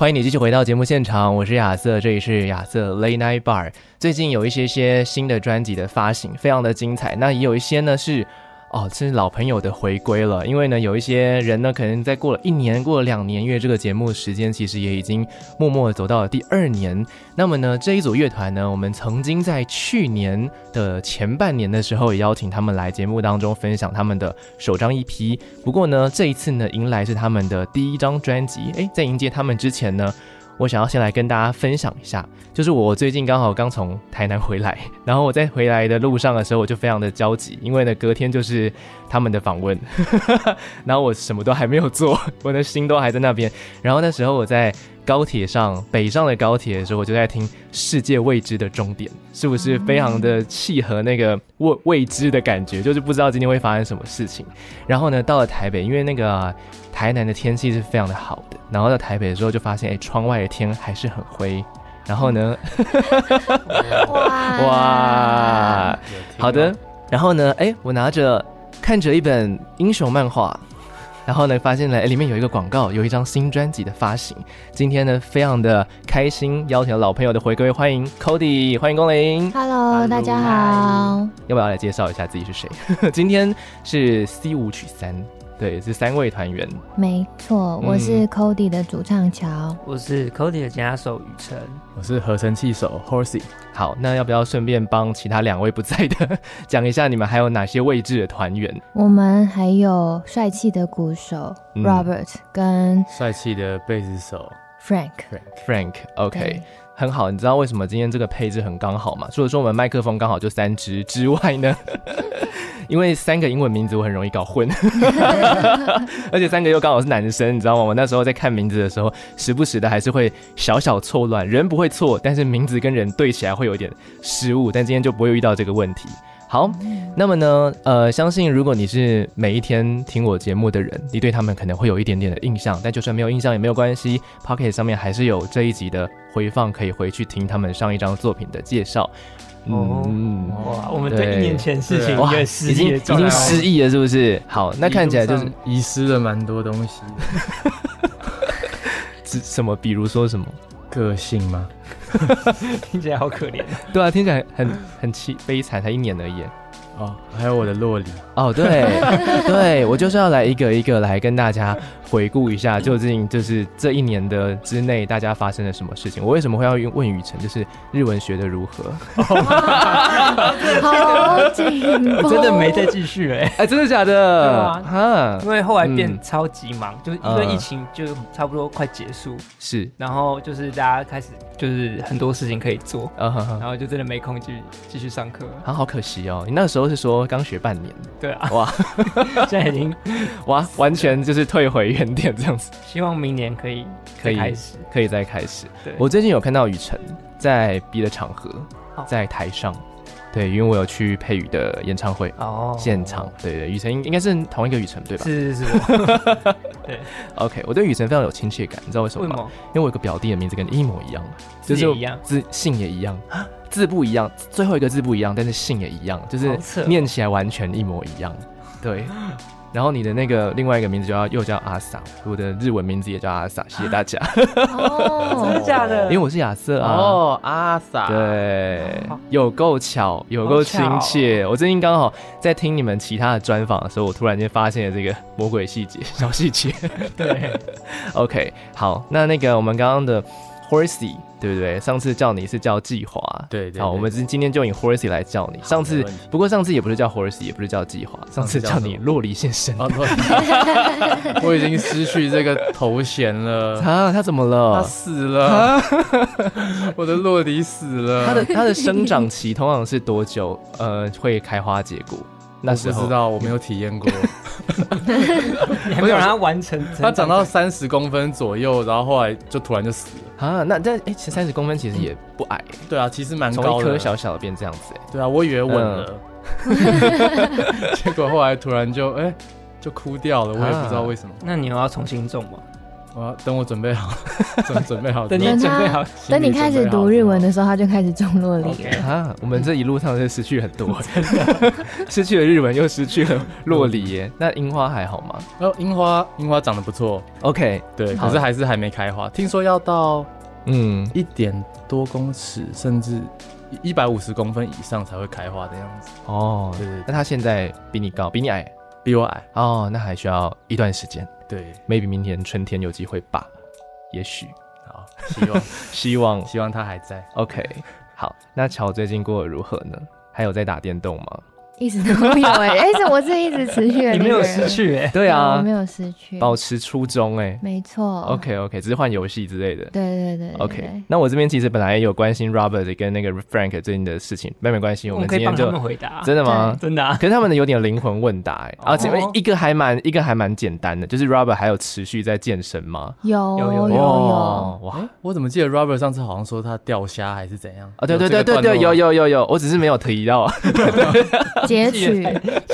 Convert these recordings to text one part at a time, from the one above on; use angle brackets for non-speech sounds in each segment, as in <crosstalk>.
欢迎你继续回到节目现场，我是亚瑟，这里是亚瑟 Late Night Bar。最近有一些些新的专辑的发行，非常的精彩。那也有一些呢是。哦，这是老朋友的回归了。因为呢，有一些人呢，可能在过了一年、过了两年，因为这个节目时间其实也已经默默的走到了第二年。那么呢，这一组乐团呢，我们曾经在去年的前半年的时候，也邀请他们来节目当中分享他们的首张 EP。不过呢，这一次呢，迎来是他们的第一张专辑。诶，在迎接他们之前呢。我想要先来跟大家分享一下，就是我最近刚好刚从台南回来，然后我在回来的路上的时候，我就非常的焦急，因为呢隔天就是他们的访问，<laughs> 然后我什么都还没有做，我的心都还在那边。然后那时候我在高铁上，北上的高铁的时候，我就在听《世界未知的终点》，是不是非常的契合那个未未知的感觉？就是不知道今天会发生什么事情。然后呢，到了台北，因为那个台南的天气是非常的好的。然后到台北的时候，就发现哎，窗外的天还是很灰。然后呢，哇 <laughs> 哇，好的。然后呢，哎，我拿着看着一本英雄漫画，然后呢，发现了哎，里面有一个广告，有一张新专辑的发行。今天呢，非常的开心，邀请了老朋友的回归，欢迎 Cody，欢迎光临。Hello，大家好。要不要来介绍一下自己是谁？<laughs> 今天是 C 五取三。对，是三位团员。没错，我是 Cody 的主唱乔、嗯，我是 Cody 的吉他手雨辰，我是合成器手 Horsey。好，那要不要顺便帮其他两位不在的 <laughs> 讲一下，你们还有哪些位置的团员？我们还有帅气的鼓手 Robert、嗯、跟帅气的贝斯手 Frank。Frank，OK，很好。你知道为什么今天这个配置很刚好吗？除了说我们麦克风刚好就三支之外呢？因为三个英文名字我很容易搞混，<laughs> 而且三个又刚好是男生，你知道吗？我那时候在看名字的时候，时不时的还是会小小错乱。人不会错，但是名字跟人对起来会有点失误。但今天就不会遇到这个问题。好，那么呢，呃，相信如果你是每一天听我节目的人，你对他们可能会有一点点的印象。但就算没有印象也没有关系，Pocket 上面还是有这一集的回放，可以回去听他们上一张作品的介绍。嗯，哇，我们对一年前事情已经已经已经失忆了，是不是？好，那看起来就是遗失了蛮多东西。<laughs> 是什么？比如说什么？个性吗？<laughs> 听起来好可怜。对啊，听起来很很凄悲惨，才一年而已。哦，还有我的洛里哦，对 <laughs> 对，我就是要来一个一个来跟大家回顾一下，究竟就是这一年的之内大家发生了什么事情。我为什么会要问雨辰？就是日文学的如何？好紧，真的没再继续哎，<laughs> 哎，真的假的？对啊，因为后来变超级忙，就是因为疫情就差不多快结束，是，然后就是大家开始就是很多事情可以做，然后就真的没空继继续上课，好好可惜哦，你那时候。是说刚学半年，对啊，哇，<laughs> 现在已经哇，完全就是退回原点这样子。希望明年可以可以开始，可以再开始。对，我最近有看到雨辰在别的场合，在台上，对，因为我有去佩宇的演唱会哦，现场，对对，雨辰应应该是同一个雨辰对吧？是是是，<laughs> 对，OK，我对雨辰非常有亲切感，你知道为什么吗？因为我有个表弟的名字跟你一模一样，就是一样，字姓也一样。字不一样，最后一个字不一样，但是姓也一样，就是念起来完全一模一样。对，<laughs> 然后你的那个另外一个名字叫又叫阿 sa，我的日文名字也叫阿 sa，<laughs> 谢谢大家。哦，<laughs> 真的假的？因为我是亚瑟啊。哦，阿 sa。对，有够巧，有够亲切。我最近刚好在听你们其他的专访的时候，我突然间发现了这个魔鬼细节、小细节。对，OK，好，那那个我们刚刚的。Horsey，对不对？上次叫你是叫季华，对，对对。好，我们今今天就以 Horsey 来叫你。上次不过上次也不是叫 Horsey，也不是叫季华，上次叫你酪梨先生。<laughs> 我已经失去这个头衔了啊！他怎么了？他死了！<laughs> 我的酪梨死了。他的他的生长期通常是多久？呃，会开花结果？那时候不知道，我没有体验过。<laughs> 你还没有让它完成。它长到三十公分左右，然后后来就突然就死了啊！那这哎，其实三十公分其实也不矮。对啊，其实蛮高的，从一颗小小的变这样子。对啊，我以为稳了，<laughs> 结果后来突然就哎就枯掉了，我也不知道为什么。<laughs> 那你又要重新种吗？我要等我准备好，<laughs> 准准备好，等你准备好，等你开始读日文的时候，他就开始种落里了。啊，我们这一路上是失去很多，<laughs> 失去了日文，又失去了落里耶。那樱花还好吗？哦，樱花，樱花长得不错。OK，对，可是还是还没开花。听说要到嗯一点多公尺，甚至一百五十公分以上才会开花的样子。哦，对对。那他现在比你高，比你矮，比我矮。哦，那还需要一段时间。对，maybe 明年春天有机会吧，也许，好，希望，<laughs> 希望，希望他还在。OK，好，那乔最近过得如何呢？还有在打电动吗？一直都有 <laughs> 哎，哎，怎么是一直持续的？你没有失去哎，对啊，我没有失去，保持初衷哎，没错。OK OK，只是换游戏之类的。对对对。OK，那我这边其实本来也有关心 Robert 跟那个 Frank 最近的事情，没没关系，我们今天就回答。真的吗？真的。啊可是他们的有点灵魂问答哎，啊，这边一个还蛮一个还蛮简单的，就是 Robert 还有持续在健身吗？有有有有。哇，我怎么记得 Robert 上次好像说他钓虾还是怎样？啊，对对对对对，有有有有，我只是没有提到。<laughs> <laughs> 截取。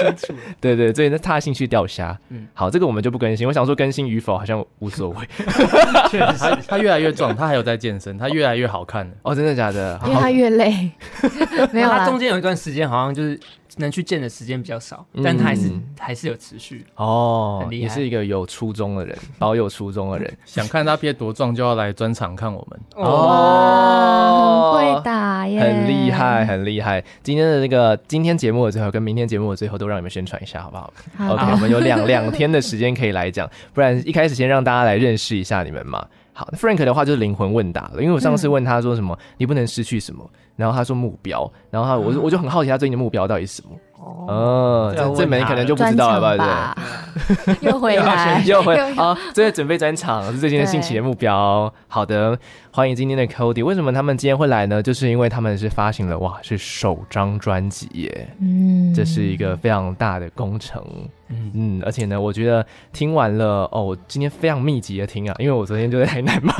<laughs> 对对，所以那他兴趣钓虾，嗯，好，这个我们就不更新。我想说更新与否好像无所谓。<laughs> 确实，他他越来越壮，他还有在健身，他越来越好看哦，真的假的？因为他越累，<laughs> 没有，他中间有一段时间好像就是。能去见的时间比较少，但他还是还是有持续哦，很厉害，也是一个有初衷的人，保有初衷的人。<laughs> 想看他变多壮，就要来专场看我们哦，很会打耶，很厉害，很厉害。今天的这个今天节目的最后跟明天节目的最后都让你们宣传一下，好不好？OK，我们有两两天的时间可以来讲，不然一开始先让大家来认识一下你们嘛。好，Frank 的话就是灵魂问答了，因为我上次问他说什么，你不能失去什么。然后他说目标，然后他我我就很好奇他最近的目标到底是什么？哦，这这门可能就不知道了吧？对，<laughs> <laughs> <laughs> 又回来，又回来啊！这在准备专场是最近的新起的目标。好的，欢迎今天的 Cody。为什么他们今天会来呢？就是因为他们是发行了哇，是首张专辑耶，嗯，这是一个非常大的工程。嗯嗯，而且呢，我觉得听完了哦，我今天非常密集的听啊，因为我昨天就在台南嘛，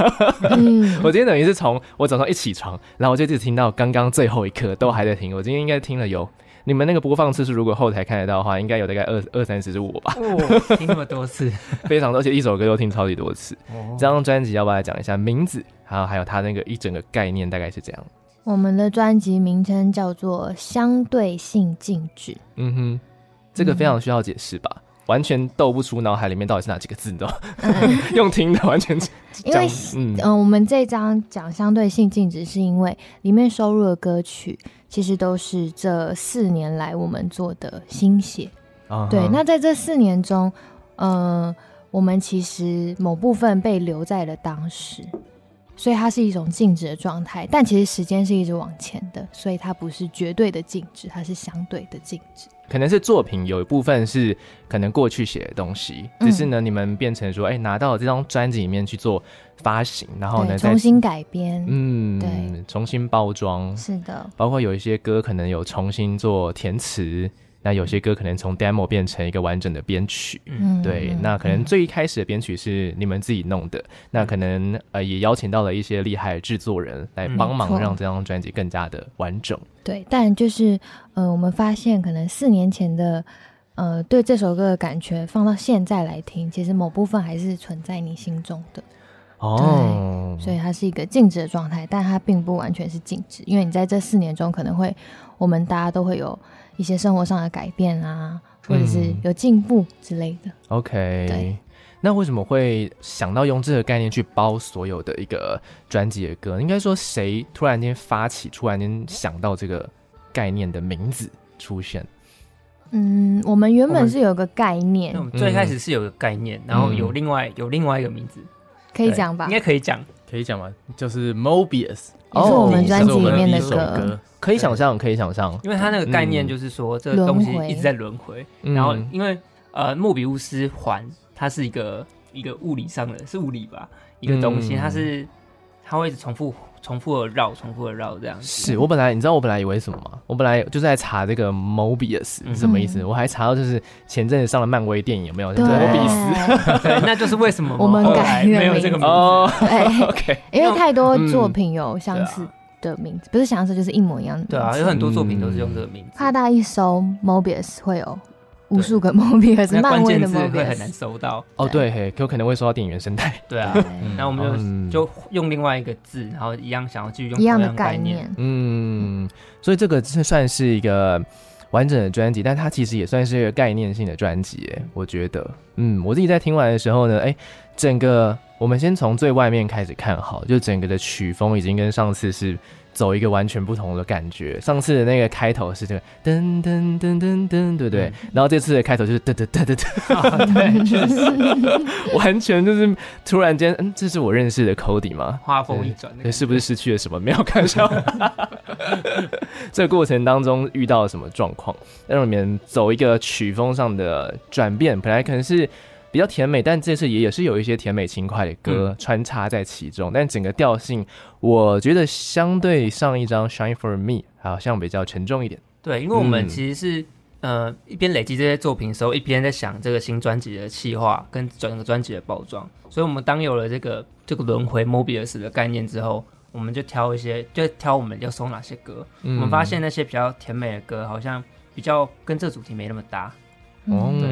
嗯、我今天等于是从我早上一起床，然后我就一直听到刚刚最后一刻都还在听，我今天应该听了有你们那个播放次数，如果后台看得到的话，应该有大概二二三十我吧，哦，听那么多次，<laughs> 非常多，而且一首歌都听超级多次。哦、这张专辑要不要来讲一下名字，还有还有它那个一整个概念大概是这样？我们的专辑名称叫做相对性静止。嗯哼。这个非常需要解释吧，嗯、完全斗不出脑海里面到底是哪几个字，你知道？嗯、用听的完全。因为嗯、呃，我们这张讲相对性静止，是因为里面收录的歌曲其实都是这四年来我们做的心血。Uh huh、对，那在这四年中，嗯、呃，我们其实某部分被留在了当时。所以它是一种静止的状态，但其实时间是一直往前的，所以它不是绝对的静止，它是相对的静止。可能是作品有一部分是可能过去写的东西，只是呢，你们变成说，哎、拿到了这张专辑里面去做发行，然后呢，重新改编，嗯，对，重新包装，是的，包括有一些歌可能有重新做填词。那有些歌可能从 demo 变成一个完整的编曲，嗯，对，那可能最一开始的编曲是你们自己弄的，嗯、那可能呃也邀请到了一些厉害的制作人来帮忙，让这张专辑更加的完整。对，但就是呃，我们发现可能四年前的呃对这首歌的感觉，放到现在来听，其实某部分还是存在你心中的。哦，所以它是一个静止的状态，但它并不完全是静止，因为你在这四年中可能会，我们大家都会有。一些生活上的改变啊，或者是有进步之类的。嗯、OK，对，那为什么会想到用这个概念去包所有的一个专辑的歌？应该说，谁突然间发起，突然间想到这个概念的名字出现？嗯，我们原本是有个概念，最开始是有个概念，然后有另外有另外一个名字，可以讲吧？应该可以讲，可以讲吗？就是 Mobius。也是我们专辑里面的歌，可以想象，可以想象，因为它那个概念就是说，这个东西一直在轮回。然后，因为呃，莫比乌斯环它是一个一个物理上的，是物理吧，一个东西，它是它会一直重复重复的绕，重复的绕这样子。是我本来你知道我本来以为什么吗？我本来就是在查这个 Mobius 是什么意思，嗯、我还查到就是前阵子上了漫威电影有没有？对，摩比斯，<laughs> 对，那就是为什么我们改没有这个名字。哦对，<laughs> OK，因为太多作品有相似的名字，不是相似就是一模一样的。对啊，有很多作品都是用这个名字。怕大一搜 Mobius 会有。无数个 Mobius，漫威的 Mobius 会很难搜到哦，对，嘿，有可能会搜到电影原声带。对啊，那我们就就用另外一个字，然后一样想要继续用一样的概念。嗯，所以这个是算是一个完整的专辑，但它其实也算是一个概念性的专辑。哎，我觉得，嗯，我自己在听完的时候呢，哎，整个我们先从最外面开始看好，就整个的曲风已经跟上次是。走一个完全不同的感觉。上次的那个开头是这个噔噔噔噔噔，对不对？然后这次的开头就是噔噔噔噔噔，对，就是完全就是突然间，嗯，这是我认识的 Cody 吗？画风一转，对，是不是失去了什么？没有看上。<laughs> 这个过程当中遇到了什么状况，让你们走一个曲风上的转变，本来可能是。比较甜美，但这次也也是有一些甜美轻快的歌穿插在其中，嗯、但整个调性我觉得相对上一张《Shine for Me》好像比较沉重一点。对，因为我们其实是、嗯、呃一边累积这些作品的时候，一边在想这个新专辑的企划跟整个专辑的包装。所以，我们当有了这个这个轮回 Mobius 的概念之后，我们就挑一些，就挑我们要收哪些歌。嗯、我们发现那些比较甜美的歌，好像比较跟这主题没那么搭。哦，对，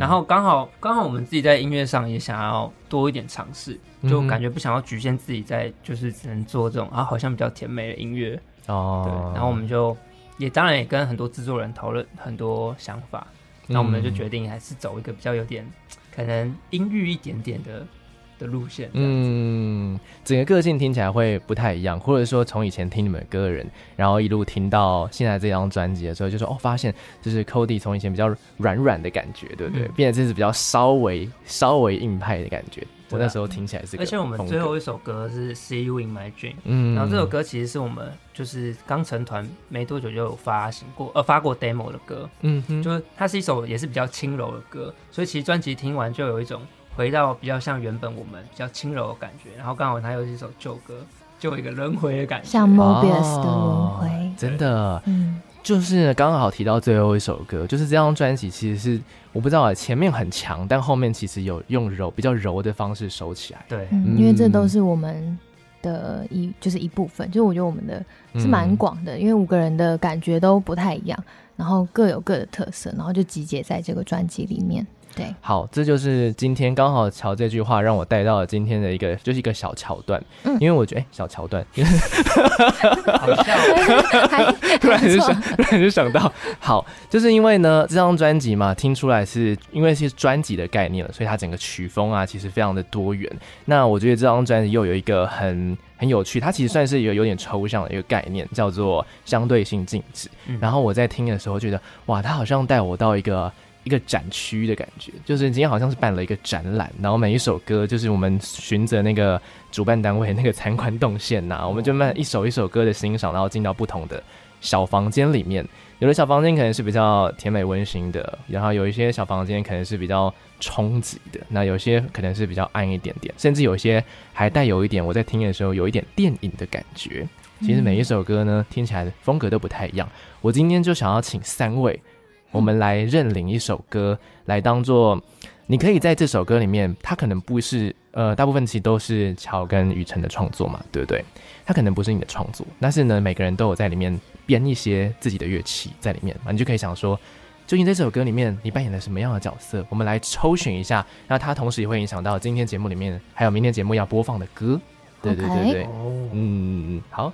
然后刚好刚好我们自己在音乐上也想要多一点尝试，就感觉不想要局限自己在就是只能做这种啊，好像比较甜美的音乐哦。对，然后我们就也当然也跟很多制作人讨论很多想法，那我们就决定还是走一个比较有点可能阴郁一点点的。的路线，嗯，整个个性听起来会不太一样，或者说从以前听你们歌的人，然后一路听到现在这张专辑的时候，就说哦，发现就是 Cody 从以前比较软软的感觉，对不对？嗯、变得这是比较稍微稍微硬派的感觉。我那时候听起来是，而且我们最后一首歌是 See You in My Dream，嗯，然后这首歌其实是我们就是刚成团没多久就有发行过，呃，发过 demo 的歌，嗯哼，就是它是一首也是比较轻柔的歌，所以其实专辑听完就有一种。回到比较像原本我们比较轻柔的感觉，然后刚好它又是一首旧歌，就有一个轮回的感觉，像 Mobius 的轮回，哦，真的，嗯，就是刚好提到最后一首歌，就是这张专辑其实是我不知道啊前面很强，但后面其实有用柔比较柔的方式收起来，对，嗯，因为这都是我们的一就是一部分，就是我觉得我们的是蛮广的，嗯，因为五个人的感觉都不太一样，然后各有各的特色，然后就集结在这个专辑里面。对，好，这就是今天刚好乔这句话让我带到了今天的一个，就是一个小桥段。嗯，因为我觉得，哎，小桥段，<laughs> 好笑，突然就想，突然就想到，好，就是因为呢，这张专辑嘛，听出来是因为是专辑的概念了，所以它整个曲风啊，其实非常的多元。那我觉得这张专辑又有一个很很有趣，它其实算是一个有点抽象的一个概念，叫做相对性静止。嗯，然后我在听的时候觉得，哇，它好像带我到一个。一个展区的感觉，就是今天好像是办了一个展览，然后每一首歌就是我们循着那个主办单位那个参观动线呐、啊，<laughs> 我们就慢一首一首歌的欣赏，然后进到不同的小房间里面。有的小房间可能是比较甜美温馨的，然后有一些小房间可能是比较冲击的，那有些可能是比较暗一点点，甚至有些还带有一点我在听的时候有一点电影的感觉。其实每一首歌呢，听起来的风格都不太一样。我今天就想要请三位。我们来认领一首歌，来当做你可以在这首歌里面，它可能不是呃，大部分其实都是乔跟雨辰的创作嘛，对不对？它可能不是你的创作，但是呢，每个人都有在里面编一些自己的乐器在里面嘛，你就可以想说，究竟在这首歌里面你扮演了什么样的角色？我们来抽选一下，那它同时也会影响到今天节目里面还有明天节目要播放的歌，对对对对，嗯，好。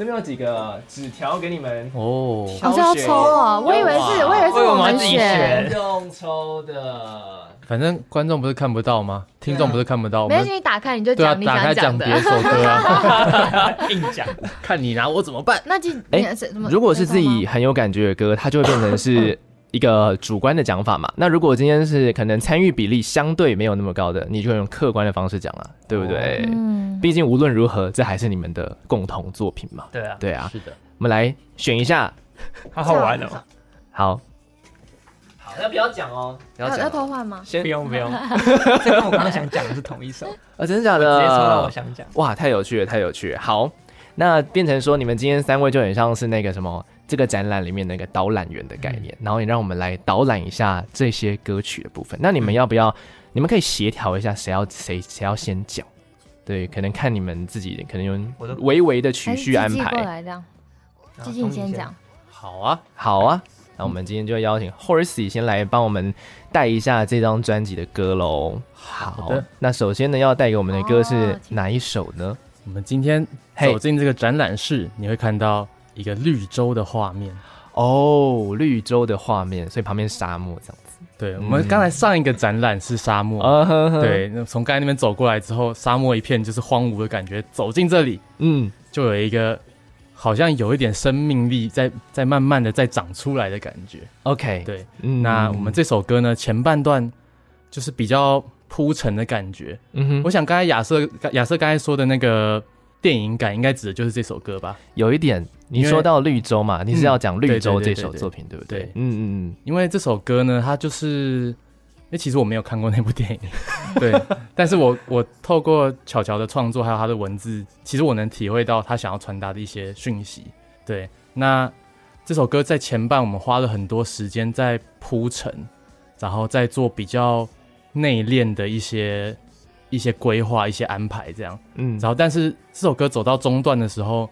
这边有几个纸条给你们哦，好像要抽哦，我以为是，我以为是我们选用抽的。反正观众不是看不到吗？听众不是看不到。没关系，你打开你就讲你想讲的。打开讲别首歌啊，<laughs> 硬讲，看你拿我怎么办？那就哎，如果是自己很有感觉的歌，它就会变成是。一个主观的讲法嘛，那如果今天是可能参与比例相对没有那么高的，你就用客观的方式讲了，对不对？嗯，毕竟无论如何，这还是你们的共同作品嘛。对啊，对啊，是的。我们来选一下，好好玩哦。<laughs> 好，好，那不要讲哦，要要偷换吗？先不用不用，<laughs> 这跟我刚刚想讲的是同一首啊，真的假的？直接抽到我想讲。哇，太有趣了，太有趣了。好。那变成说你们今天三位就很像是那个什么这个展览里面那个导览员的概念，嗯、然后也让我们来导览一下这些歌曲的部分。那你们要不要？嗯、你们可以协调一下谁要谁谁要先讲？对，可能看你们自己，可能有微微的曲序安排。过来这样，季季先讲。好啊，好啊。那我们今天就邀请 Horsey 先来帮我们带一下这张专辑的歌喽。好的，那首先呢，要带给我们的歌是哪一首呢？我们今天走进这个展览室，你会看到一个绿洲的画面哦，绿洲的画面，所以旁边沙漠这样子。对，我们刚才上一个展览是沙漠，嗯、对，那从刚才那边走过来之后，沙漠一片就是荒芜的感觉，走进这里，嗯，就有一个。好像有一点生命力在在慢慢的在长出来的感觉。OK，对，嗯，那我们这首歌呢，前半段就是比较铺陈的感觉。嗯哼，我想刚才亚瑟亚瑟刚才说的那个电影感，应该指的就是这首歌吧？有一点，你说到绿洲嘛，你是要讲绿洲这首作品，对不对？嗯嗯嗯，因为这首歌呢，它就是。哎，其实我没有看过那部电影，<laughs> 对，但是我我透过巧巧的创作还有他的文字，其实我能体会到他想要传达的一些讯息。对，那这首歌在前半我们花了很多时间在铺陈，然后在做比较内敛的一些一些规划、一些安排，这样，嗯，然后但是这首歌走到中段的时候，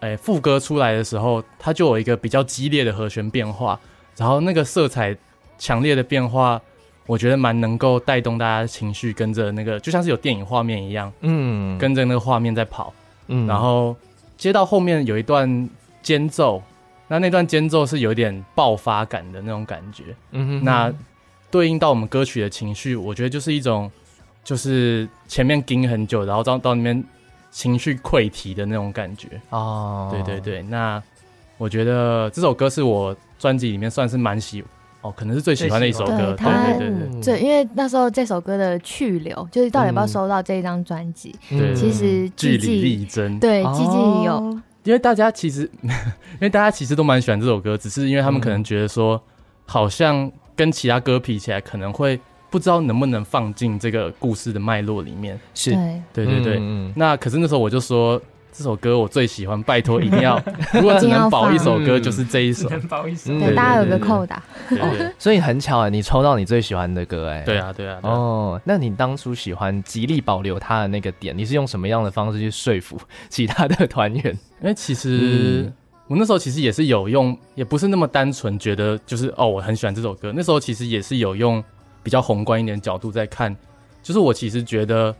哎，副歌出来的时候，它就有一个比较激烈的和弦变化，然后那个色彩强烈的变化。我觉得蛮能够带动大家的情绪，跟着那个就像是有电影画面一样，嗯，跟着那个画面在跑，嗯，然后接到后面有一段间奏，那那段间奏是有点爆发感的那种感觉，嗯哼哼，那对应到我们歌曲的情绪，我觉得就是一种就是前面盯很久，然后到到那边情绪溃堤的那种感觉。哦，对对对，那我觉得这首歌是我专辑里面算是蛮喜。哦，可能是最喜欢的一首歌，对对对对，对，因为那时候这首歌的去留，就是到底要不要收到这一张专辑，其实据理力争，对，季季有，因为大家其实，<laughs> 因为大家其实都蛮喜欢这首歌，只是因为他们可能觉得说，好像跟其他歌比起来，可能会不知道能不能放进这个故事的脉络里面，是，对对对，那可是那时候我就说。这首歌我最喜欢，拜托一定要，<laughs> 如果只能保一首歌，就是这一首。能保一首，对，大家有个扣打。所以很巧啊，你抽到你最喜欢的歌，哎。对啊，对啊。哦，那你当初喜欢极力保留它的那个点，你是用什么样的方式去说服其他的团员？<laughs> 因为其实我那时候其实也是有用，也不是那么单纯觉得就是哦，我很喜欢这首歌。那时候其实也是有用比较宏观一点角度在看，就是我其实觉得。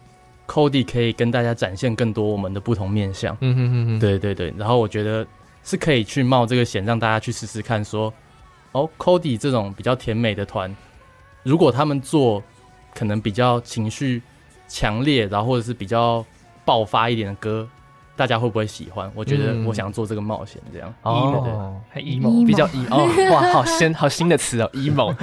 Cody 可以跟大家展现更多我们的不同面相，嗯哼哼哼，对对对，然后我觉得是可以去冒这个险，让大家去试试看说，说哦，Cody 这种比较甜美的团，如果他们做可能比较情绪强烈，然后或者是比较爆发一点的歌。大家会不会喜欢？我觉得我想做这个冒险，这样。哦，还 emo 比较 emo 哇，好 <laughs> 新好新的词哦，emo。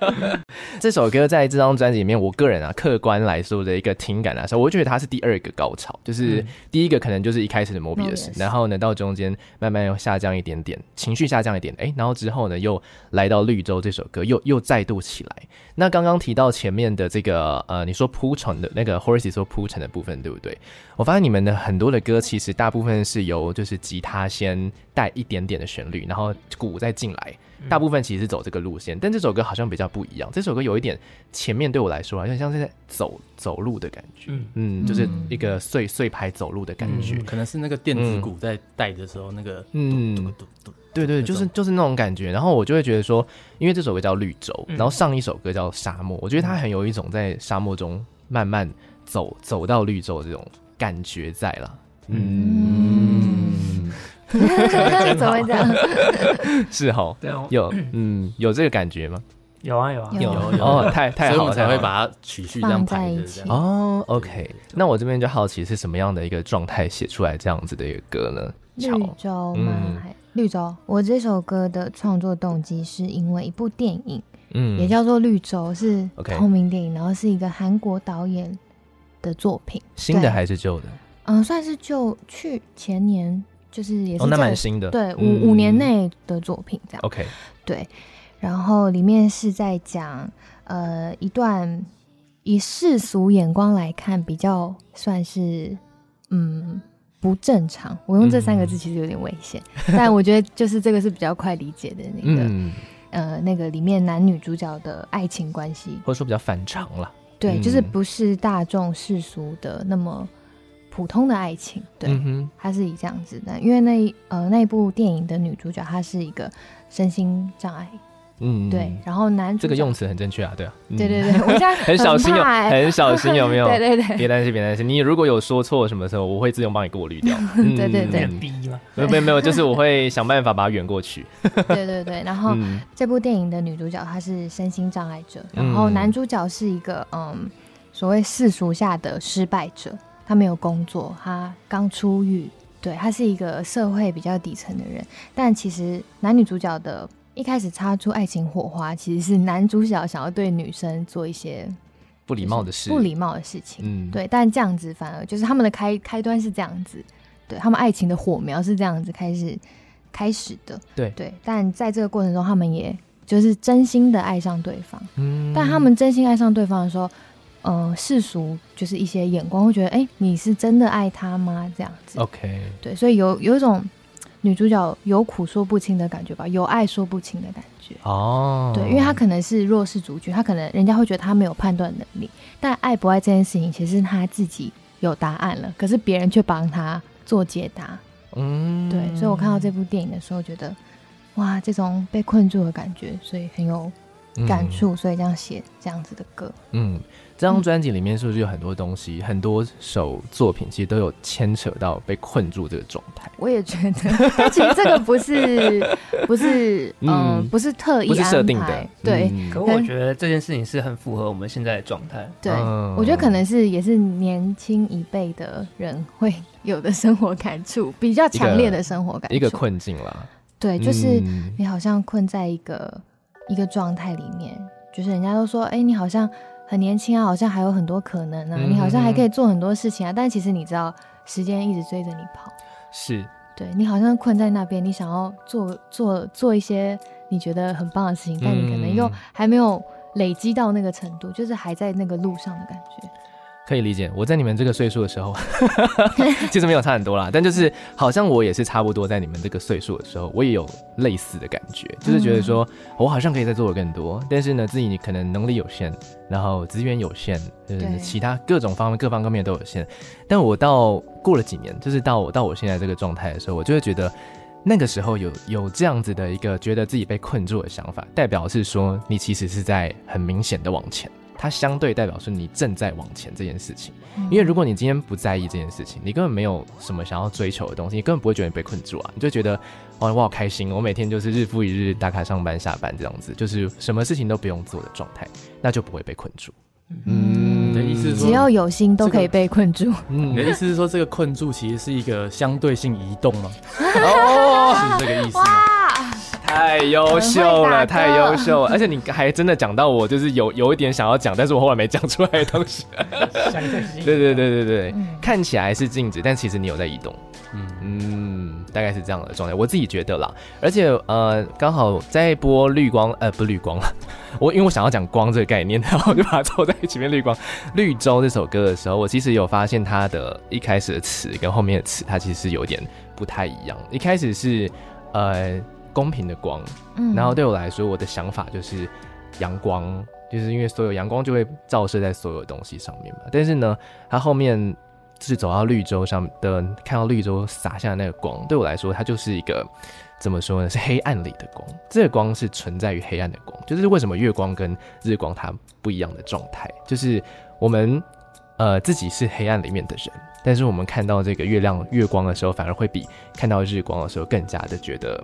<laughs> 这首歌在这张专辑里面，我个人啊，客观来说的一个听感来说，我觉得它是第二个高潮，就是第一个可能就是一开始的 Mobius，然后呢到中间慢慢又下降一点点，情绪下降一点，哎，然后之后呢又来到绿洲这首歌，又又再度起来。那刚刚提到前面的这个呃，你说铺陈的那个 Horace 说铺陈的部分，对不对？我发现你们的很多的歌。其实大部分是由就是吉他先带一点点的旋律，然后鼓再进来。大部分其实是走这个路线，但这首歌好像比较不一样。这首歌有一点前面对我来说好像像是在走走路的感觉，嗯，就是一个碎碎拍走路的感觉，可能是那个电子鼓在带的时候那个，嗯，对对，就是就是那种感觉。然后我就会觉得说，因为这首歌叫绿洲，然后上一首歌叫沙漠，我觉得它很有一种在沙漠中慢慢走走到绿洲这种感觉在了。嗯，<laughs> 怎么会这样？<laughs> 是齁，有，嗯，有这个感觉吗？有啊，有啊，有有哦，太太好了，所以才会把它曲序这样排着这样。哦，OK，那我这边就好奇是什么样的一个状态写出来这样子的一个歌呢？绿洲吗？绿洲，我这首歌的创作动机是因为一部电影，嗯，也叫做《绿洲》，是透明电影，然后是一个韩国导演的作品，新的还是旧的？嗯，算是旧去前年，就是也是哦，那蛮新的，对，五五年内的作品这样。OK，对，然后里面是在讲呃一段以世俗眼光来看比较算是嗯不正常。我用这三个字其实有点危险，嗯、<laughs> 但我觉得就是这个是比较快理解的那个，嗯、呃，那个里面男女主角的爱情关系，或者说比较反常了。对，就是不是大众世俗的那么普通的爱情。对，它是以这样子的，因为那呃那部电影的女主角她是一个身心障碍。嗯，对，然后男主这个用词很正确啊，对啊，对对对，<laughs> 我现在很小心有，很小心有没有？<laughs> 对对对，别担心，别担心，你如果有说错什么时候，我会自动帮你过滤掉。对 <laughs> 对对，逼吗？没有没有没有，就是我会想办法把它圆过去。对对对，然后这部电影的女主角她是身心障碍者，然后男主角是一个嗯所谓世俗下的失败者，他没有工作，他刚出狱，对，他是一个社会比较底层的人，但其实男女主角的。一开始擦出爱情火花，其实是男主角想要对女生做一些不礼貌的事，不礼貌的事情。嗯，对，但这样子反而就是他们的开开端是这样子，对他们爱情的火苗是这样子开始开始的。对对，但在这个过程中，他们也就是真心的爱上对方。嗯，但他们真心爱上对方的时候，嗯、呃，世俗就是一些眼光会觉得，哎、欸，你是真的爱他吗？这样子。OK，对，所以有有一种。女主角有苦说不清的感觉吧，有爱说不清的感觉哦。对，因为她可能是弱势族群，她可能人家会觉得她没有判断能力，但爱不爱这件事情，其实她自己有答案了，可是别人却帮她做解答。嗯，对，所以我看到这部电影的时候，觉得哇，这种被困住的感觉，所以很有感触，嗯、所以这样写这样子的歌。嗯。这张专辑里面是不是有很多东西，嗯、很多首作品其实都有牵扯到被困住这个状态？我也觉得，<laughs> 但其实这个不是 <laughs> 不是嗯、呃、不是特意不是设定的，对。嗯、可我觉得这件事情是很符合我们现在的状态。对，嗯、我觉得可能是也是年轻一辈的人会有的生活感触，比较强烈的生活感触，一个困境啦。对，就是你好像困在一个、嗯、一个状态里面，就是人家都说，哎，你好像。很年轻啊，好像还有很多可能啊，嗯、你好像还可以做很多事情啊，但其实你知道，时间一直追着你跑，是对，你好像困在那边，你想要做做做一些你觉得很棒的事情，但你可能又还没有累积到那个程度，就是还在那个路上的感觉。可以理解，我在你们这个岁数的时候，<laughs> 其实没有差很多啦。但就是好像我也是差不多在你们这个岁数的时候，我也有类似的感觉，就是觉得说我好像可以再做的更多，但是呢，自己可能能力有限，然后资源有限，就是其他各种方面各方各面都有限。但我到过了几年，就是到我到我现在这个状态的时候，我就会觉得那个时候有有这样子的一个觉得自己被困住的想法，代表是说你其实是在很明显的往前。它相对代表是你正在往前这件事情，因为如果你今天不在意这件事情，你根本没有什么想要追求的东西，你根本不会觉得你被困住啊，你就觉得哇，我好开心，我每天就是日复一日打卡上班下班这样子，就是什么事情都不用做的状态，那就不会被困住。嗯，你的意思是说只要有心都可以被困住。嗯，你的意思是说这个困住其实是一个相对性移动吗？哦，<laughs> 是这个意思吗？太优秀了，太优秀了！而且你还真的讲到我，就是有有一点想要讲，但是我后来没讲出来的东西。对对对对对，嗯、<laughs> 看起来是静止，但其实你有在移动。嗯嗯，大概是这样的状态，我自己觉得啦。而且呃，刚好在播绿光，呃，不绿光了。我因为我想要讲光这个概念，然后我就把它凑在一起面。绿光，绿洲这首歌的时候，我其实有发现它的一开始的词跟后面的词，它其实是有点不太一样。一开始是呃。公平的光，嗯，然后对我来说，我的想法就是阳光，就是因为所有阳光就会照射在所有东西上面嘛。但是呢，它后面是走到绿洲上的，看到绿洲洒下的那个光，对我来说，它就是一个怎么说呢？是黑暗里的光。这个光是存在于黑暗的光，就是为什么月光跟日光它不一样的状态，就是我们呃自己是黑暗里面的人。但是我们看到这个月亮、月光的时候，反而会比看到日光的时候更加的觉得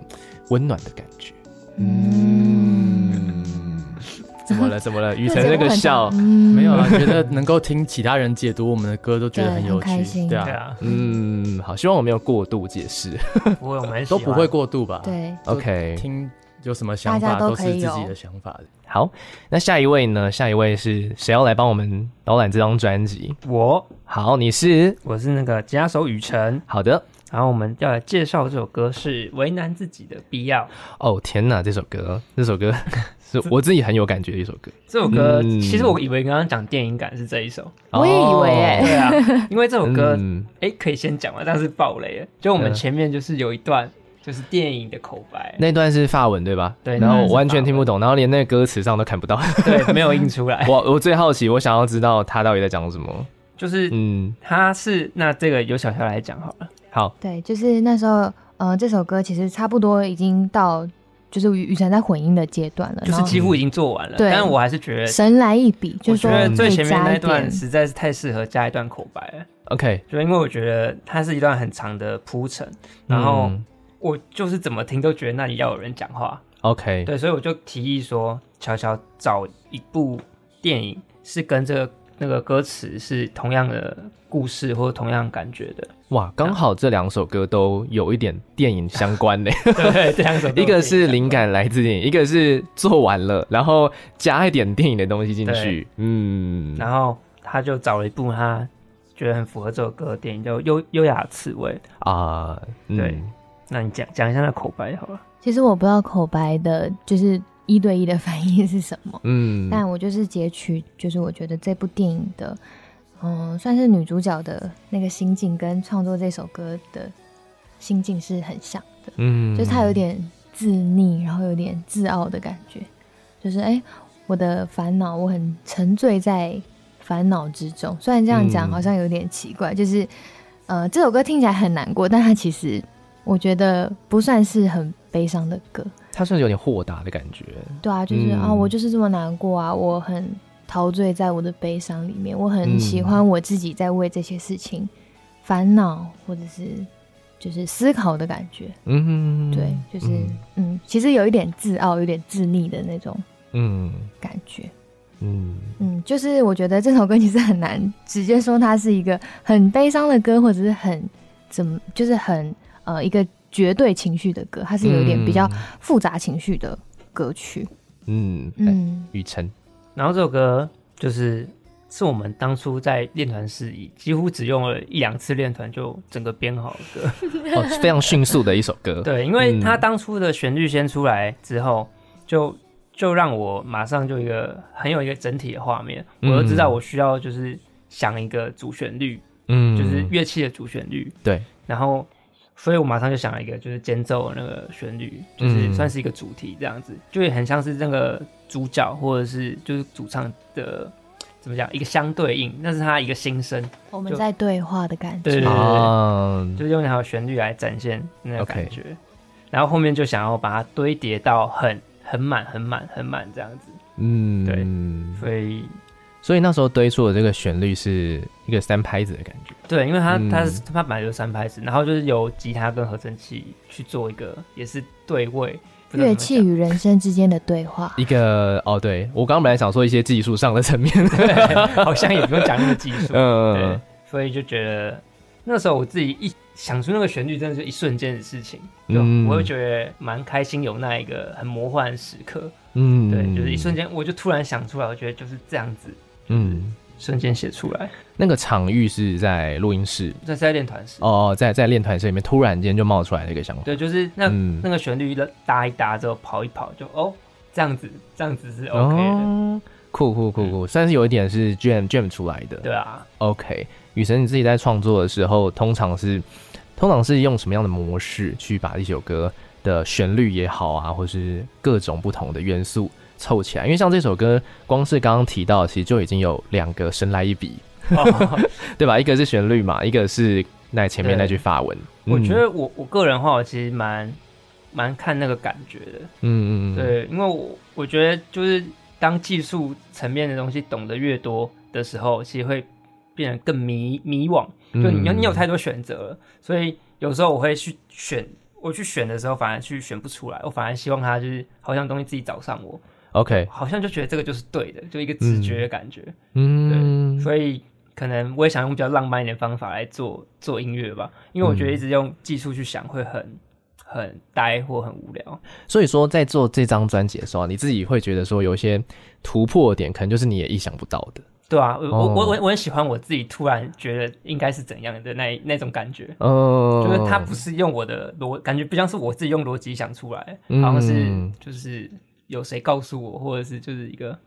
温暖的感觉。嗯，<laughs> 怎么了？怎么了？<laughs> 雨辰那个笑，没有啊？觉得能够听其他人解读我们的歌，都觉得很有趣，对啊。嗯，好，希望我没有过度解释，不会，我 <laughs> 们都不会过度吧？对，OK，听。有什么想法都，都是自己的想法。好，那下一位呢？下一位是谁要来帮我们导览这张专辑？我。好，你是？我是那个吉他手雨辰。好的，然后我们要来介绍这首歌是《为难自己的必要》。哦天哪，这首歌，这首歌 <laughs> 是我自己很有感觉的一首歌。这首歌、嗯、其实我以为刚刚讲电影感是这一首，我也以为哎、欸，对啊，因为这首歌哎、嗯、可以先讲嘛，但是爆雷了。就我们前面就是有一段就是电影的口白，那段是法文对吧？对，然后我完全听不懂，然后连那个歌词上都看不到，对，没有印出来。<laughs> 我我最好奇，我想要知道他到底在讲什么。就是嗯，他是那这个由小乔来讲好了。好，对，就是那时候，呃，这首歌其实差不多已经到，就是雨辰在混音的阶段了，就是几乎已经做完了。对，但是我还是觉得神来一笔，就是觉得最前面那段实在是太适合加一段口白了。OK，就因为我觉得它是一段很长的铺陈，然后我就是怎么听都觉得那里要有人讲话。OK，对，所以我就提议说，乔乔找一部电影是跟这个。那个歌词是同样的故事或同样感觉的。哇，刚好这两首歌都有一点电影相关的。<laughs> 对，这两首 <laughs> 一个是灵感来自电影，一个是做完了然后加一点电影的东西进去。嗯，然后他就找了一部他觉得很符合这首歌的电影，叫《优优雅刺猬》啊。对，那你讲讲一下那口白好了。其实我不知道口白的，就是。一对一的反应是什么？嗯，但我就是截取，就是我觉得这部电影的，嗯，算是女主角的那个心境跟创作这首歌的心境是很像的。嗯，就是她有点自溺，然后有点自傲的感觉，就是哎、欸，我的烦恼，我很沉醉在烦恼之中。虽然这样讲好像有点奇怪，嗯、就是呃，这首歌听起来很难过，但它其实我觉得不算是很悲伤的歌。它算是有点豁达的感觉，对啊，就是、嗯、啊，我就是这么难过啊，我很陶醉在我的悲伤里面，我很喜欢我自己在为这些事情烦恼或者是就是思考的感觉，嗯，对，就是嗯，嗯，其实有一点自傲，有点自溺的那种，嗯，感觉，嗯。嗯，就是我觉得这首歌其实很难直接说它是一个很悲伤的歌，或者是很怎么，就是很呃一个。绝对情绪的歌，它是有点比较复杂情绪的歌曲。嗯嗯，雨辰，然后这首歌就是是我们当初在练团时，几乎只用了一两次练团就整个编好的歌，哦，非常迅速的一首歌。<laughs> 对，因为它当初的旋律先出来之后，就就让我马上就一个很有一个整体的画面，我就知道我需要就是想一个主旋律，嗯，就是乐器的主旋律。对，然后。所以我马上就想了一个，就是间奏的那个旋律，就是算是一个主题这样子，嗯、就也很像是那个主角或者是就是主唱的怎么讲一个相对应，那是他一个心声，我们在对话的感觉，对对对，啊、就是用那条旋律来展现那个感觉，Okay. 然后后面就想要把它堆叠到很很满、很满、很满这样子，嗯，对，所以。所以那时候堆出的这个旋律是一个三拍子的感觉。对，因为它它是它本来就是三拍子，然后就是由吉他跟合成器去做一个也是对位，乐器与人声之间的对话。一个哦，对，我刚刚本来想说一些技术上的层面，对，<laughs> 好像也不用讲那么技术。嗯，对，所以就觉得那时候我自己一想出那个旋律，真的是一瞬间的事情，就我会觉得蛮开心，有那一个很魔幻的时刻。嗯，对，就是一瞬间，我就突然想出来，我觉得就是这样子。嗯，瞬间写出来。那个场域是在录音室，在在练团室。哦，在在练团室里面，突然间就冒出来那个想法。对，就是那、嗯、那个旋律搭一搭之后，跑一跑就哦，这样子，这样子是 OK 的。哦、酷酷酷酷，算是有一点是 jam jam 出来的。对啊，OK。雨神，你自己在创作的时候，通常是通常是用什么样的模式去把一首歌的旋律也好啊，或是各种不同的元素？凑起来，因为像这首歌，光是刚刚提到，其实就已经有两个神来一笔，哦、<laughs> 对吧？一个是旋律嘛，一个是那前面那句法文。我觉得我我个人的话，我其实蛮蛮看那个感觉的。嗯嗯嗯，对，因为我我觉得就是当技术层面的东西懂得越多的时候，其实会变得更迷迷惘。就你有你有太多选择了，所以有时候我会去选，我去选的时候反而去选不出来，我反而希望他就是好像东西自己找上我。OK，好像就觉得这个就是对的，就一个直觉的感觉。嗯，对，所以可能我也想用比较浪漫一点的方法来做做音乐吧，因为我觉得一直用技术去想会很很呆或很无聊。所以说，在做这张专辑的时候，你自己会觉得说有一些突破点，可能就是你也意想不到的。对啊，我、哦、我我我很喜欢我自己突然觉得应该是怎样的那那种感觉，哦，就是它不是用我的逻，感觉不像是我自己用逻辑想出来，嗯、好像是就是有谁告诉我，或者是就是一个。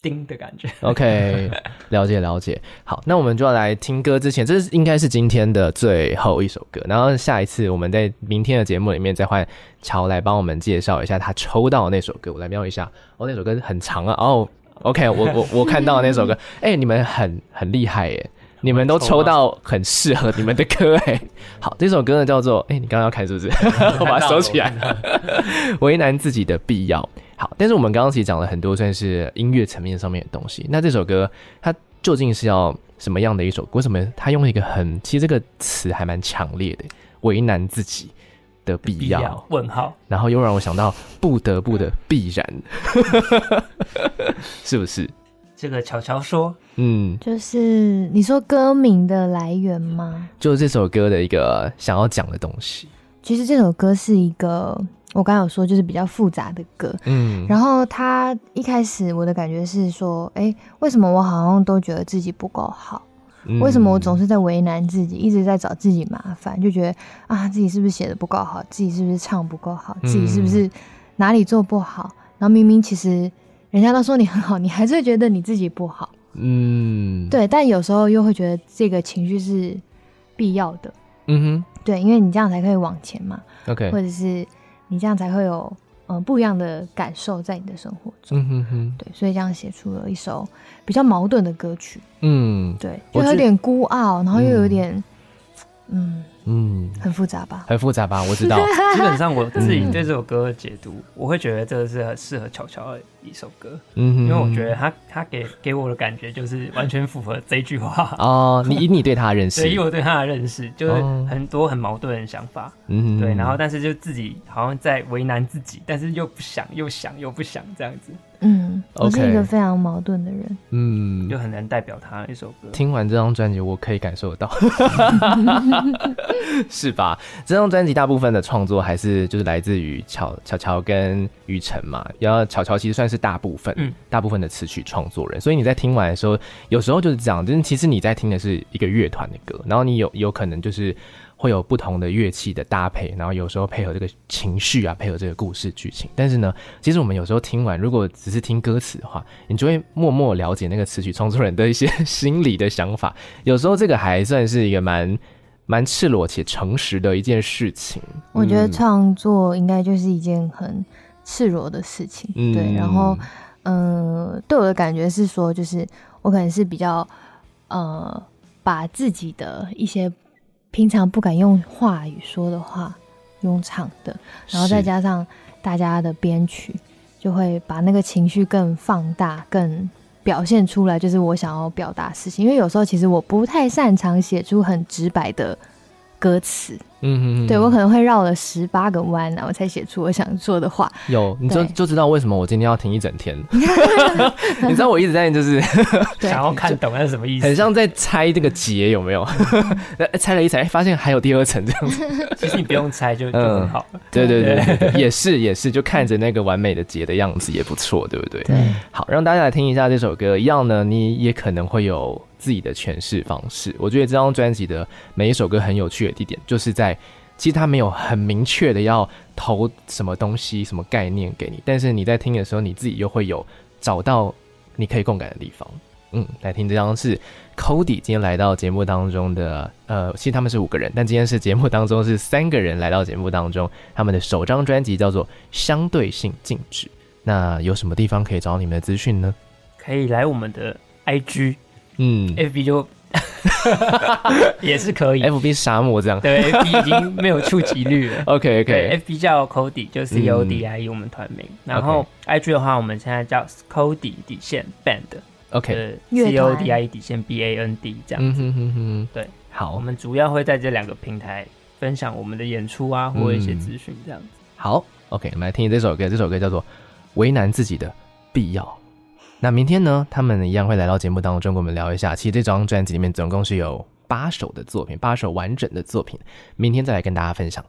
叮的感觉，OK，<laughs> 了解了解。好，那我们就要来听歌之前，这是应该是今天的最后一首歌。然后下一次我们在明天的节目里面再换乔来帮我们介绍一下他抽到的那首歌。我来瞄一下，哦，那首歌很长啊。哦，OK，我我我看到那首歌，<laughs> 哎、欸，你们很很厉害耶，你们都抽到很适合你们的歌哎。<laughs> 好，这首歌呢叫做，哎、欸，你刚刚要看是不是？<laughs> 我把它收起来。<laughs> 为难自己的必要。好，但是我们刚刚其实讲了很多算是音乐层面上面的东西。那这首歌它究竟是要什么样的一首歌？为什么它用了一个很，其实这个词还蛮强烈的，为难自己的必要？必要问号，然后又让我想到不得不的必然，是不是？这个乔乔说，嗯，就是你说歌名的来源吗？就是这首歌的一个想要讲的东西。其实这首歌是一个。我刚刚有说，就是比较复杂的歌，嗯，然后他一开始我的感觉是说，哎，为什么我好像都觉得自己不够好？嗯，为什么我总是在为难自己，一直在找自己麻烦，就觉得啊，自己是不是写的不够好，自己是不是唱不够好，自己是不是哪里做不好？然后明明其实人家都说你很好，你还是会觉得你自己不好，嗯，对，但有时候又会觉得这个情绪是必要的，嗯哼，对，因为你这样才可以往前嘛，OK，或者是。你这样才会有嗯不一样的感受在你的生活中，嗯哼哼，对，所以这样写出了一首比较矛盾的歌曲，嗯，对，就有点孤傲，然后又有点，嗯。嗯嗯，很复杂吧？很复杂吧？我知道。<laughs> 基本上我自己对这首歌的解读，嗯、我会觉得这个是很适合乔乔的一首歌。嗯哼，因为我觉得他他给给我的感觉就是完全符合这句话。哦，你 <laughs> 以你对他的认识，对，以我对他的认识，就是很多很矛盾的想法。嗯哼，对，然后但是就自己好像在为难自己，但是又不想，又想，又不想这样子。嗯，我是一个非常矛盾的人，嗯，就很难代表他一首歌。听完这张专辑，我可以感受得到，<laughs> 是吧？这张专辑大部分的创作还是就是来自于乔乔乔跟于晨嘛，然后乔乔其实算是大部分，嗯，大部分的词曲创作人，所以你在听完的时候，有时候就是这样，就是其实你在听的是一个乐团的歌，然后你有有可能就是。会有不同的乐器的搭配，然后有时候配合这个情绪啊，配合这个故事剧情。但是呢，其实我们有时候听完，如果只是听歌词的话，你就会默默了解那个词曲创作人的一些 <laughs> 心理的想法。有时候这个还算是一个蛮蛮赤裸且诚实的一件事情。我觉得创作应该就是一件很赤裸的事情，嗯、对。然后，嗯、呃，对我的感觉是说，就是我可能是比较呃，把自己的一些。平常不敢用话语说的话，用唱的，然后再加上大家的编曲，就会把那个情绪更放大、更表现出来，就是我想要表达事情。因为有时候其实我不太擅长写出很直白的歌词。嗯嗯，对，我可能会绕了十八个弯，然后才写出我想说的话。有，你就就知道为什么我今天要停一整天。<laughs> <laughs> 你知道我一直在就是 <laughs> 想要看懂那是什么意思，很像在猜这个结有没有？猜了一猜，发现还有第二层这样子。其实你不用猜就就很好。对对对，也是也是，就看着那个完美的结的样子也不错，对不对？对。好，让大家来听一下这首歌，一样呢，你也可能会有自己的诠释方式。我觉得这张专辑的每一首歌很有趣的地点，就是在。其实他没有很明确的要投什么东西、什么概念给你，但是你在听的时候，你自己又会有找到你可以共感的地方。嗯，来听这张是 Cody 今天来到节目当中的，呃，其实他们是五个人，但今天是节目当中是三个人来到节目当中，他们的首张专辑叫做《相对性静止》。那有什么地方可以找到你们的资讯呢？可以来我们的 IG，嗯，FB 就。<laughs> 也是可以，FB 沙漠这样，对，FB 已经没有触及率了。<laughs> OK OK，FB 叫 Cody，就是 C O D I E 我们团名。嗯、然后 IG 的话，我们现在叫 Cody 底线 Band，OK，C O D I E 底线 B A N D 这样子。嗯哼哼哼，对，好，我们主要会在这两个平台分享我们的演出啊，或一些资讯这样子。好，OK，我们来听这首歌，这首歌叫做《为难自己的必要》。那明天呢，他们一样会来到节目当中，跟我们聊一下。其实这张专辑里面总共是有八首的作品，八首完整的作品。明天再来跟大家分享。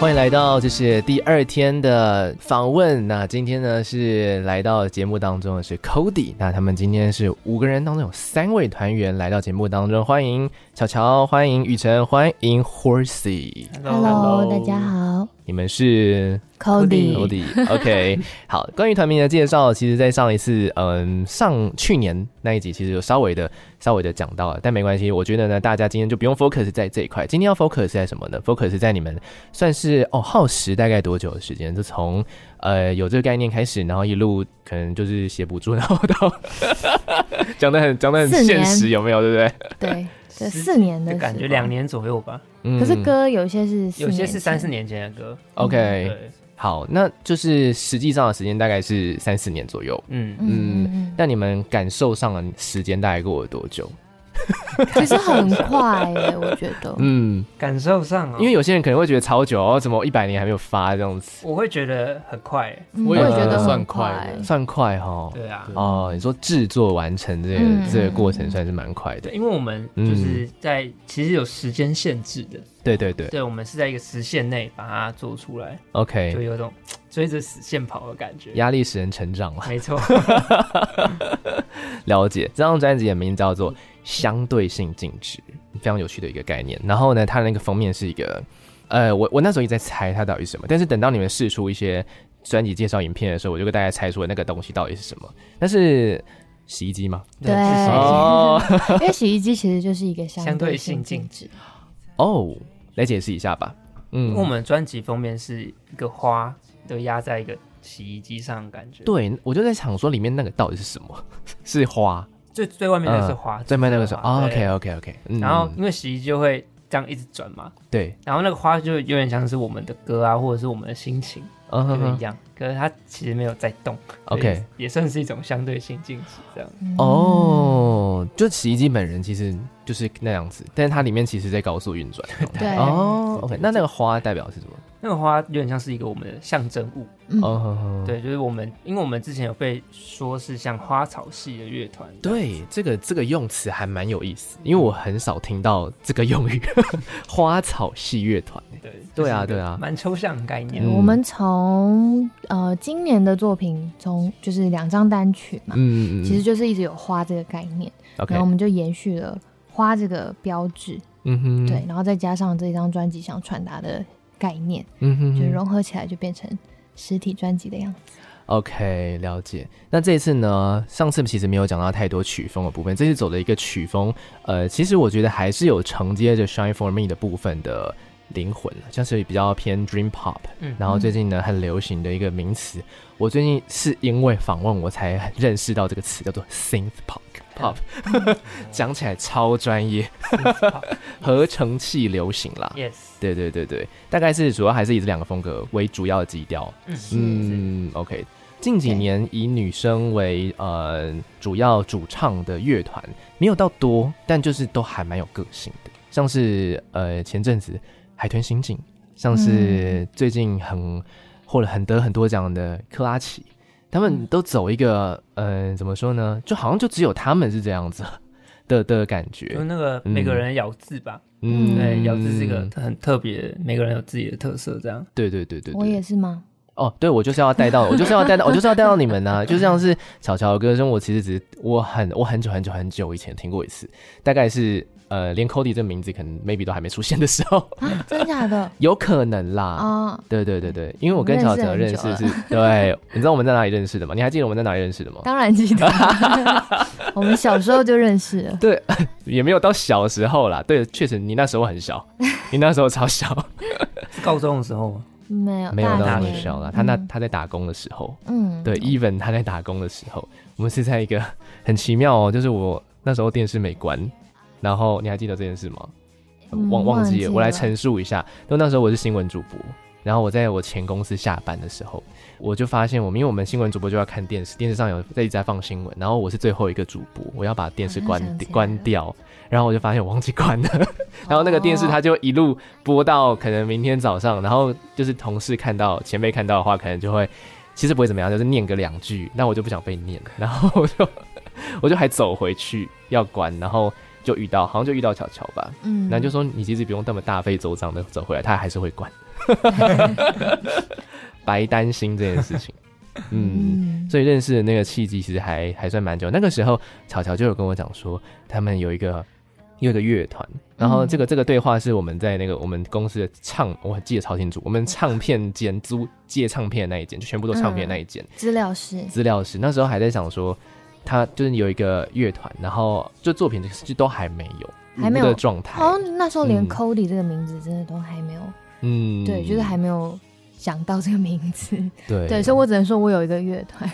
欢迎来到这是第二天的访问。那今天呢是来到节目当中的是 Cody。那他们今天是五个人当中有三位团员来到节目当中，欢迎乔乔，欢迎雨辰，欢迎 Horsey。Hello，大家好。你们是 Cody，Cody，OK，好。关于团名的介绍，其实，在上一次，嗯，上去年那一集，其实有稍微的、稍微的讲到了，但没关系。我觉得呢，大家今天就不用 focus 在这一块。今天要 focus 在什么呢？focus 在你们算是哦，耗时大概多久的时间？就从呃有这个概念开始，然后一路可能就是写补助，然后到讲的很讲的很现实，有没有？对不对？对。这四年的感觉，两年左右吧。可是歌有些是有些是三四年前的歌。OK，对，好，那就是实际上的时间大概是三四年左右。嗯嗯，那你们感受上的时间大概过了多久？<laughs> 其实很快耶，我觉得。嗯，感受上，因为有些人可能会觉得超久哦，怎么一百年还没有发这样子？我会觉得很快，我也觉得算快，算快哈。对啊，哦，你说制作完成这个这个过程算是蛮快的，因为我们就是在其实有时间限制的。对对对，对，我们是在一个时限内把它做出来。OK，就有种 <tsk> 追着死线跑的感觉。压力使人成长嘛，没错。<laughs> 了解，这张专辑的名字叫做。相对性静止，非常有趣的一个概念。然后呢，它的那个封面是一个，呃，我我那时候一直在猜它到底是什么。但是等到你们试出一些专辑介绍影片的时候，我就跟大家猜出了那个东西到底是什么。那是洗衣机吗？对，哦，<laughs> 因为洗衣机其实就是一个相对性静止。哦，来解释一下吧。嗯，因为我们专辑封面是一个花，都压在一个洗衣机上的感觉。对，我就在想说里面那个到底是什么？<laughs> 是花。最最外面的是花，最外面那个是哦，OK OK OK。然后因为洗衣机就会这样一直转嘛，对。然后那个花就有点像是我们的歌啊，或者是我们的心情，就一样。可是它其实没有在动，OK，也算是一种相对性静止这样。哦，就洗衣机本人其实就是那样子，但是它里面其实在高速运转。对哦，OK。那那个花代表是什么？那个花有点像是一个我们的象征物，嗯，对，就是我们，因为我们之前有被说是像花草系的乐团，对，这个这个用词还蛮有意思，因为我很少听到这个用语，<laughs> 花草系乐团，对，对啊，对啊，蛮抽象的概念。我们从呃今年的作品，从就是两张单曲嘛，嗯嗯，其实就是一直有花这个概念，然后我们就延续了花这个标志，嗯哼，对，然后再加上这张专辑想传达的。概念，嗯哼，就融合起来就变成实体专辑的样子。OK，了解。那这一次呢？上次其实没有讲到太多曲风的部分，这次走的一个曲风，呃，其实我觉得还是有承接着 Shine For Me 的部分的灵魂，像是比较偏 Dream Pop。嗯，然后最近呢，很流行的一个名词，我最近是因为访问我才认识到这个词，叫做 Synth Pop。Pop，<laughs> 讲起来超专业，合成器流行啦。Yes，对对对对，大概是主要还是以这两个风格为主要的基调。嗯，OK。近几年以女生为呃主要主唱的乐团没有到多，但就是都还蛮有个性的，像是呃前阵子海豚刑警，像是最近很获了很得很多奖的克拉琪。他们都走一个，嗯、呃，怎么说呢？就好像就只有他们是这样子 <laughs> 的的感觉。就那个每个人咬字吧，嗯，对，咬字是一个很特别，每个人有自己的特色，这样。对对对对，对，我也是吗？哦，对，我就是要带到，<laughs> 我就是要带到，我就是要带到你们呢、啊。就像是小乔的歌声，我其实只是我很我很久很久很久以前听过一次，大概是。呃，连 Cody 这个名字可能 maybe 都还没出现的时候，真的假的？<laughs> 有可能啦。啊，对对对对，因为我跟乔乔认识是，对，你知道我们在哪里认识的吗？你还记得我们在哪里认识的吗？<laughs> 当然记得，<laughs> 我们小时候就认识了。对，也没有到小时候啦。对，确实你那时候很小，你那时候超小，是高中的时候吗？没有，没有到那么小啦。他那他在打工的时候，嗯，对，even 他在打工的时候，我们是在一个很奇妙哦，就是我那时候电视没关。然后你还记得这件事吗？忘忘记了，忘记了，我来陈述一下。就那时候我是新闻主播，然后我在我前公司下班的时候，我就发现我们，因为我们新闻主播就要看电视，电视上有在一直在放新闻，然后我是最后一个主播，我要把电视关 <laughs> 关掉，然后我就发现我忘记关了，然后那个电视它就一路播到可能明天早上，然后就是同事看到前辈看到的话，可能就会其实不会怎么样，就是念个两句，那我就不想被念，然后我就 <laughs> 我就还走回去要关，然后。就遇到，好像就遇到巧巧吧，嗯，然后就说你其实不用那么大费周章的走回来，他还是会管。<laughs> 白担心这件事情。<laughs> 嗯，所以认识的那个契机其实还还算蛮久。那个时候，巧巧就有跟我讲说，他们有一个有一个乐团，然后这个这个对话是我们在那个我们公司的唱，我还记得超清楚，我们唱片间租借唱片的那一间，就全部都唱片的那一间。资料室。资料室。那时候还在想说，他就是有一个乐团，然后就作品就都还没有，还没有的状态。好像，那时候连 Cody 这个名字真的都还没有。嗯，对，就是还没有。想到这个名字，对对，所以我只能说我有一个乐团，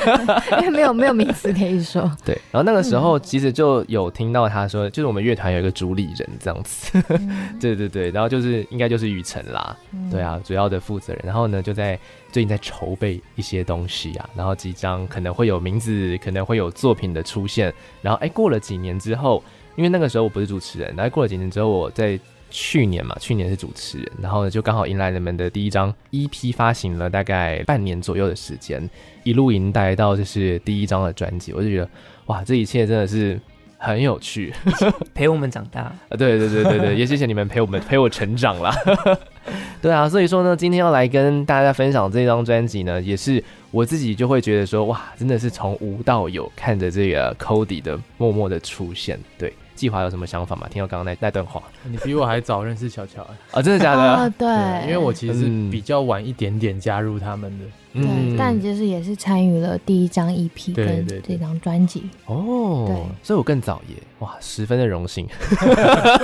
<laughs> 因为没有没有名字可以说。对，然后那个时候其实就有听到他说，就是我们乐团有一个主理人这样子，嗯、<laughs> 对对对，然后就是应该就是雨辰啦，嗯、对啊，主要的负责人。然后呢，就在最近在筹备一些东西啊，然后即将可能会有名字，可能会有作品的出现。然后哎，过了几年之后，因为那个时候我不是主持人，然后过了几年之后我在。去年嘛，去年是主持人，然后呢，就刚好迎来人们的第一张 EP 发行了，大概半年左右的时间，一路迎带到就是第一张的专辑，我就觉得哇，这一切真的是很有趣，<laughs> 陪我们长大啊，<laughs> 对对对对对，也谢谢你们陪我们陪我 <laughs> 成长啦。对啊，所以说呢，今天要来跟大家分享这张专辑呢，也是我自己就会觉得说哇，真的是从无到有，看着这个 Cody 的默默的出现，对。计划有什么想法吗？听到刚刚那那段话，你比我还早认识巧巧啊？啊，真的假的？哦，对，因为我其实是比较晚一点点加入他们的，对，但就是也是参与了第一张 EP 跟这张专辑哦，对，所以我更早耶，哇，十分的荣幸，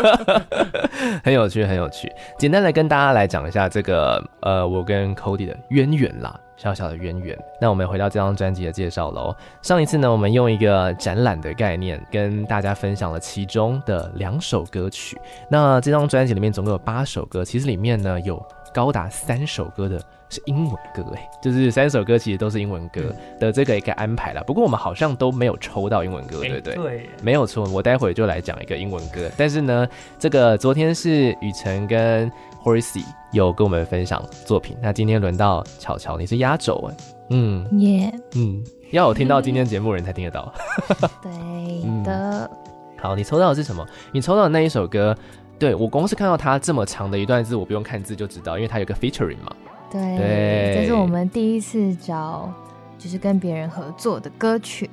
<laughs> 很有趣，很有趣。简单的跟大家来讲一下这个呃，我跟 Cody 的渊源啦。小小的渊源。那我们回到这张专辑的介绍喽。上一次呢，我们用一个展览的概念跟大家分享了其中的两首歌曲。那这张专辑里面总共有八首歌，其实里面呢有高达三首歌的是英文歌，哎，就是三首歌其实都是英文歌的这个一个安排啦。不过我们好像都没有抽到英文歌，对不对？对，没有错。我待会就来讲一个英文歌。但是呢，这个昨天是雨辰跟 Horace 有跟我们分享作品，那今天轮到巧巧，你是压轴哎，嗯，耶嗯，要有听到今天节目人才听得到，<laughs> 对的、嗯。好，你抽到的是什么？你抽到的那一首歌，对，我光是看到它这么长的一段字，我不用看字就知道，因为它有个 featuring 嘛。对，对这是我们第一次找，就是跟别人合作的歌曲。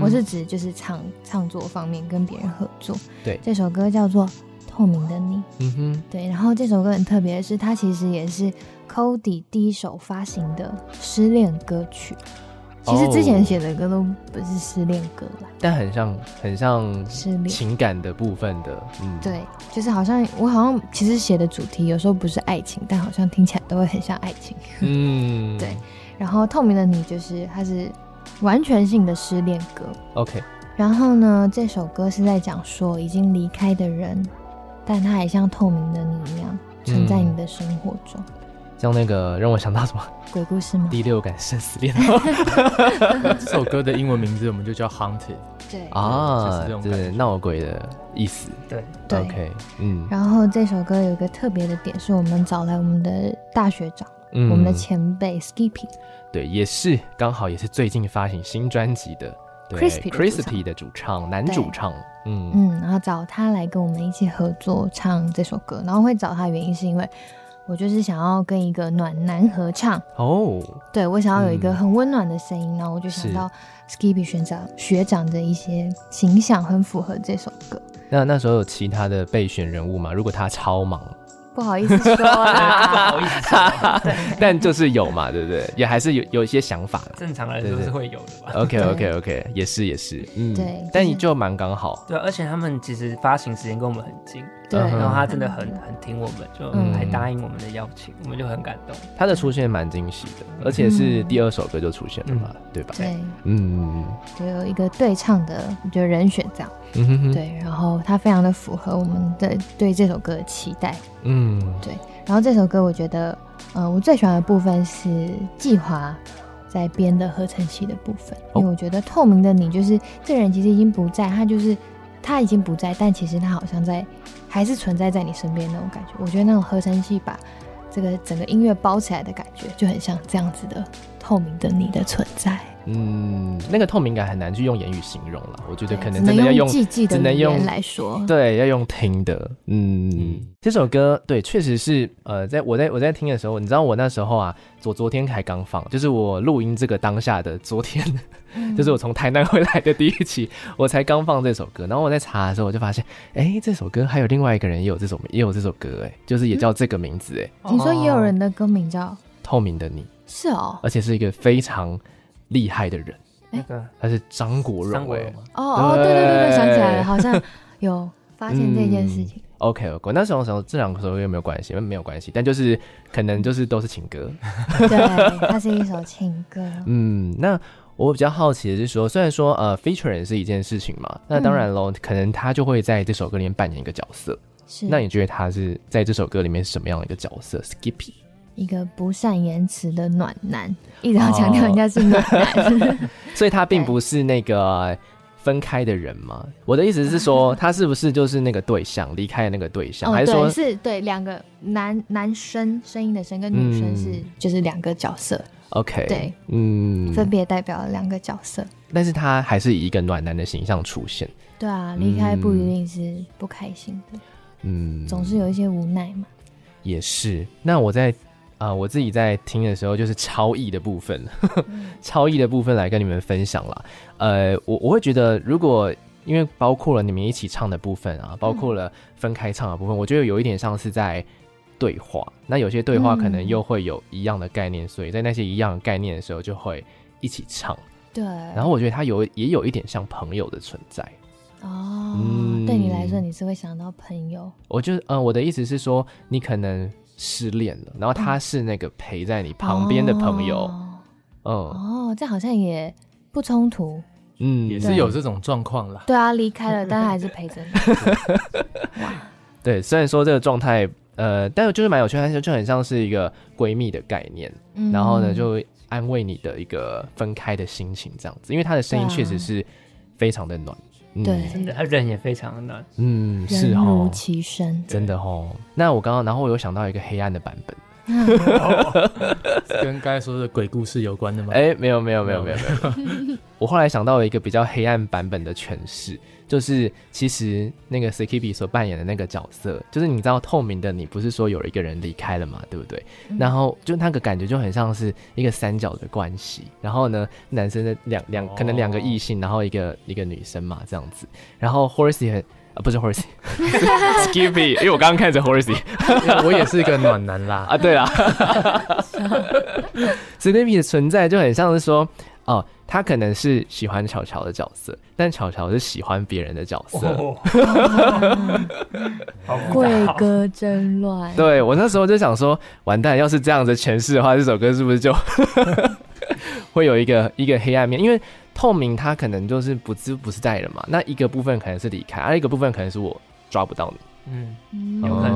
我是指就是唱唱作方面跟别人合作。对，这首歌叫做。透明的你，嗯哼，对，然后这首歌很特别的是，它其实也是 Cody 第一首发行的失恋歌曲。其实之前写的歌都不是失恋歌啦，但很像很像失恋情感的部分的，嗯，对，就是好像我好像其实写的主题有时候不是爱情，但好像听起来都会很像爱情，嗯，<laughs> 对。然后透明的你就是它是完全性的失恋歌，OK。然后呢，这首歌是在讲说已经离开的人。但它也像透明的你一样存在你的生活中，嗯、像那个让我想到什么鬼故事吗？第六感生死恋。<laughs> 这首歌的英文名字我们就叫 Haunted。对啊，就是闹鬼的意思。对对，OK，嗯。然后这首歌有一个特别的点，是我们找来我们的大学长，嗯、我们的前辈 Skippy。对，也是刚好也是最近发行新专辑的。Crispy 的主唱，男主唱，嗯。嗯，然后找他来跟我们一起合作唱这首歌，然后会找他原因是因为我就是想要跟一个暖男合唱。哦，对，我想要有一个很温暖的声音，然后我就想到 Skippy 学长学长的一些形象很符合这首歌。那那时候有其他的备选人物吗？如果他超忙？不好意思说啦，<laughs> 不好意思说，但就是有嘛，对不对？也还是有有一些想法，正常来说是会有的吧。OK OK OK，也是也是，嗯，对。但你就蛮刚好，对，而且他们其实发行时间跟我们很近，对。然后他真的很很听我们，就还答应我们的邀请，我们就很感动。他的出现蛮惊喜的，而且是第二首歌就出现了嘛，对吧？对，嗯，就有一个对唱的就人选这样。嗯哼哼，对，然后他非常的符合我们的对这首歌的期待，嗯，对，然后这首歌我觉得，呃，我最喜欢的部分是季华在编的合成器的部分，因为我觉得透明的你就是这个人其实已经不在，他就是他已经不在，但其实他好像在，还是存在在你身边那种感觉。我觉得那种合成器把这个整个音乐包起来的感觉，就很像这样子的。透明的你的存在。嗯，那个透明感很难去用言语形容了，我觉得可能真的要用，只能用来说，对，要用听的。嗯，嗯。这首歌对，确实是呃，在我在我在听的时候，你知道我那时候啊，昨昨天才刚放，就是我录音这个当下的昨天，嗯、就是我从台南回来的第一期，<laughs> 我才刚放这首歌，然后我在查的时候，我就发现，哎，这首歌还有另外一个人也有这首也有这首歌，哎，就是也叫这个名字，哎、嗯，你说也有人的歌名叫《透明的你》，是哦，而且是一个非常。厉害的人，那个他是张国荣哎，哦哦，对对对对，想起来了，好像有发现这件事情。嗯、OK OK，那时候时候这两个首歌有没有关系？因为没有关系，但就是可能就是都是情歌。对，它是一首情歌。<laughs> 嗯，那我比较好奇的是说，虽然说呃，featuring 是一件事情嘛，那当然喽，嗯、可能他就会在这首歌里面扮演一个角色。是，那你觉得他是在这首歌里面是什么样的一个角色？Skippy。一个不善言辞的暖男，一直要强调人家是暖男，哦、<laughs> 所以他并不是那个分开的人嘛？我的意思是说，他是不是就是那个对象离开的那个对象，哦、还是说是对两个男男生声音的声跟女生是就是两个角色？OK，对，嗯，分别代表了两个角色，但是他还是以一个暖男的形象出现。对啊，离开不一定是不开心的，嗯，总是有一些无奈嘛。也是，那我在。啊、呃，我自己在听的时候，就是超意的部分，<laughs> 嗯、超意的部分来跟你们分享了。呃，我我会觉得，如果因为包括了你们一起唱的部分啊，包括了分开唱的部分，嗯、我觉得有一点像是在对话。那有些对话可能又会有一样的概念，嗯、所以在那些一样的概念的时候，就会一起唱。对。然后我觉得他有也有一点像朋友的存在。哦，嗯、对你来说，你是会想到朋友？我就嗯、呃，我的意思是说，你可能。失恋了，然后他是那个陪在你旁边的朋友，哦，哦，这好像也不冲突，嗯，也是有这种状况啦。对。啊，离开了，但还是陪着你。<laughs> 哇，对，虽然说这个状态，呃，但是就是蛮有趣，但是就很像是一个闺蜜的概念，嗯、然后呢，就安慰你的一个分开的心情这样子，因为他的声音确实是非常的暖。对，真的，他人也非常的暖。嗯，是哦如其身，真的哦。那我刚刚，然后我有想到一个黑暗的版本，<laughs> 跟刚才说的鬼故事有关的吗？哎，没有，没有，没有，没有，没有。我后来想到了一个比较黑暗版本的诠释。就是其实那个 Skippy 所扮演的那个角色，就是你知道透明的你，不是说有一个人离开了嘛，对不对？嗯、然后就那个感觉就很像是一个三角的关系。然后呢，男生的两两可能两个异性，然后一个一个女生嘛，这样子。然后 Horace 很啊，不是 Horace，Skippy，<laughs> 因为我刚刚看着 Horace，<laughs> 我也是一个暖男啦啊，对啦，<laughs> Skippy 的存在就很像是说哦。他可能是喜欢巧巧的角色，但巧巧是喜欢别人的角色。贵哥真乱。对，我那时候就想说，完蛋，要是这样子诠释的话，这首歌是不是就 <laughs> 会有一个一个黑暗面？因为透明，他可能就是不自不是在的嘛。那一个部分可能是离开，而一个部分可能是我抓不到你。嗯，有可能，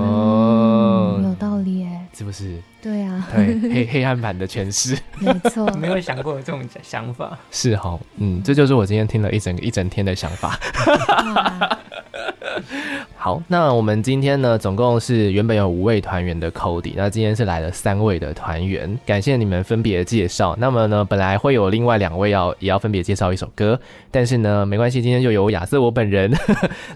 有道理哎，是不是？对啊，对黑 <laughs> 黑暗版的诠释，没错，<laughs> 没有想过有这种想法，是哈，嗯，这就是我今天听了一整一整天的想法。<laughs> 好，那我们今天呢，总共是原本有五位团员的 Cody，那今天是来了三位的团员，感谢你们分别介绍。那么呢，本来会有另外两位要也要分别介绍一首歌，但是呢，没关系，今天就由亚瑟我本人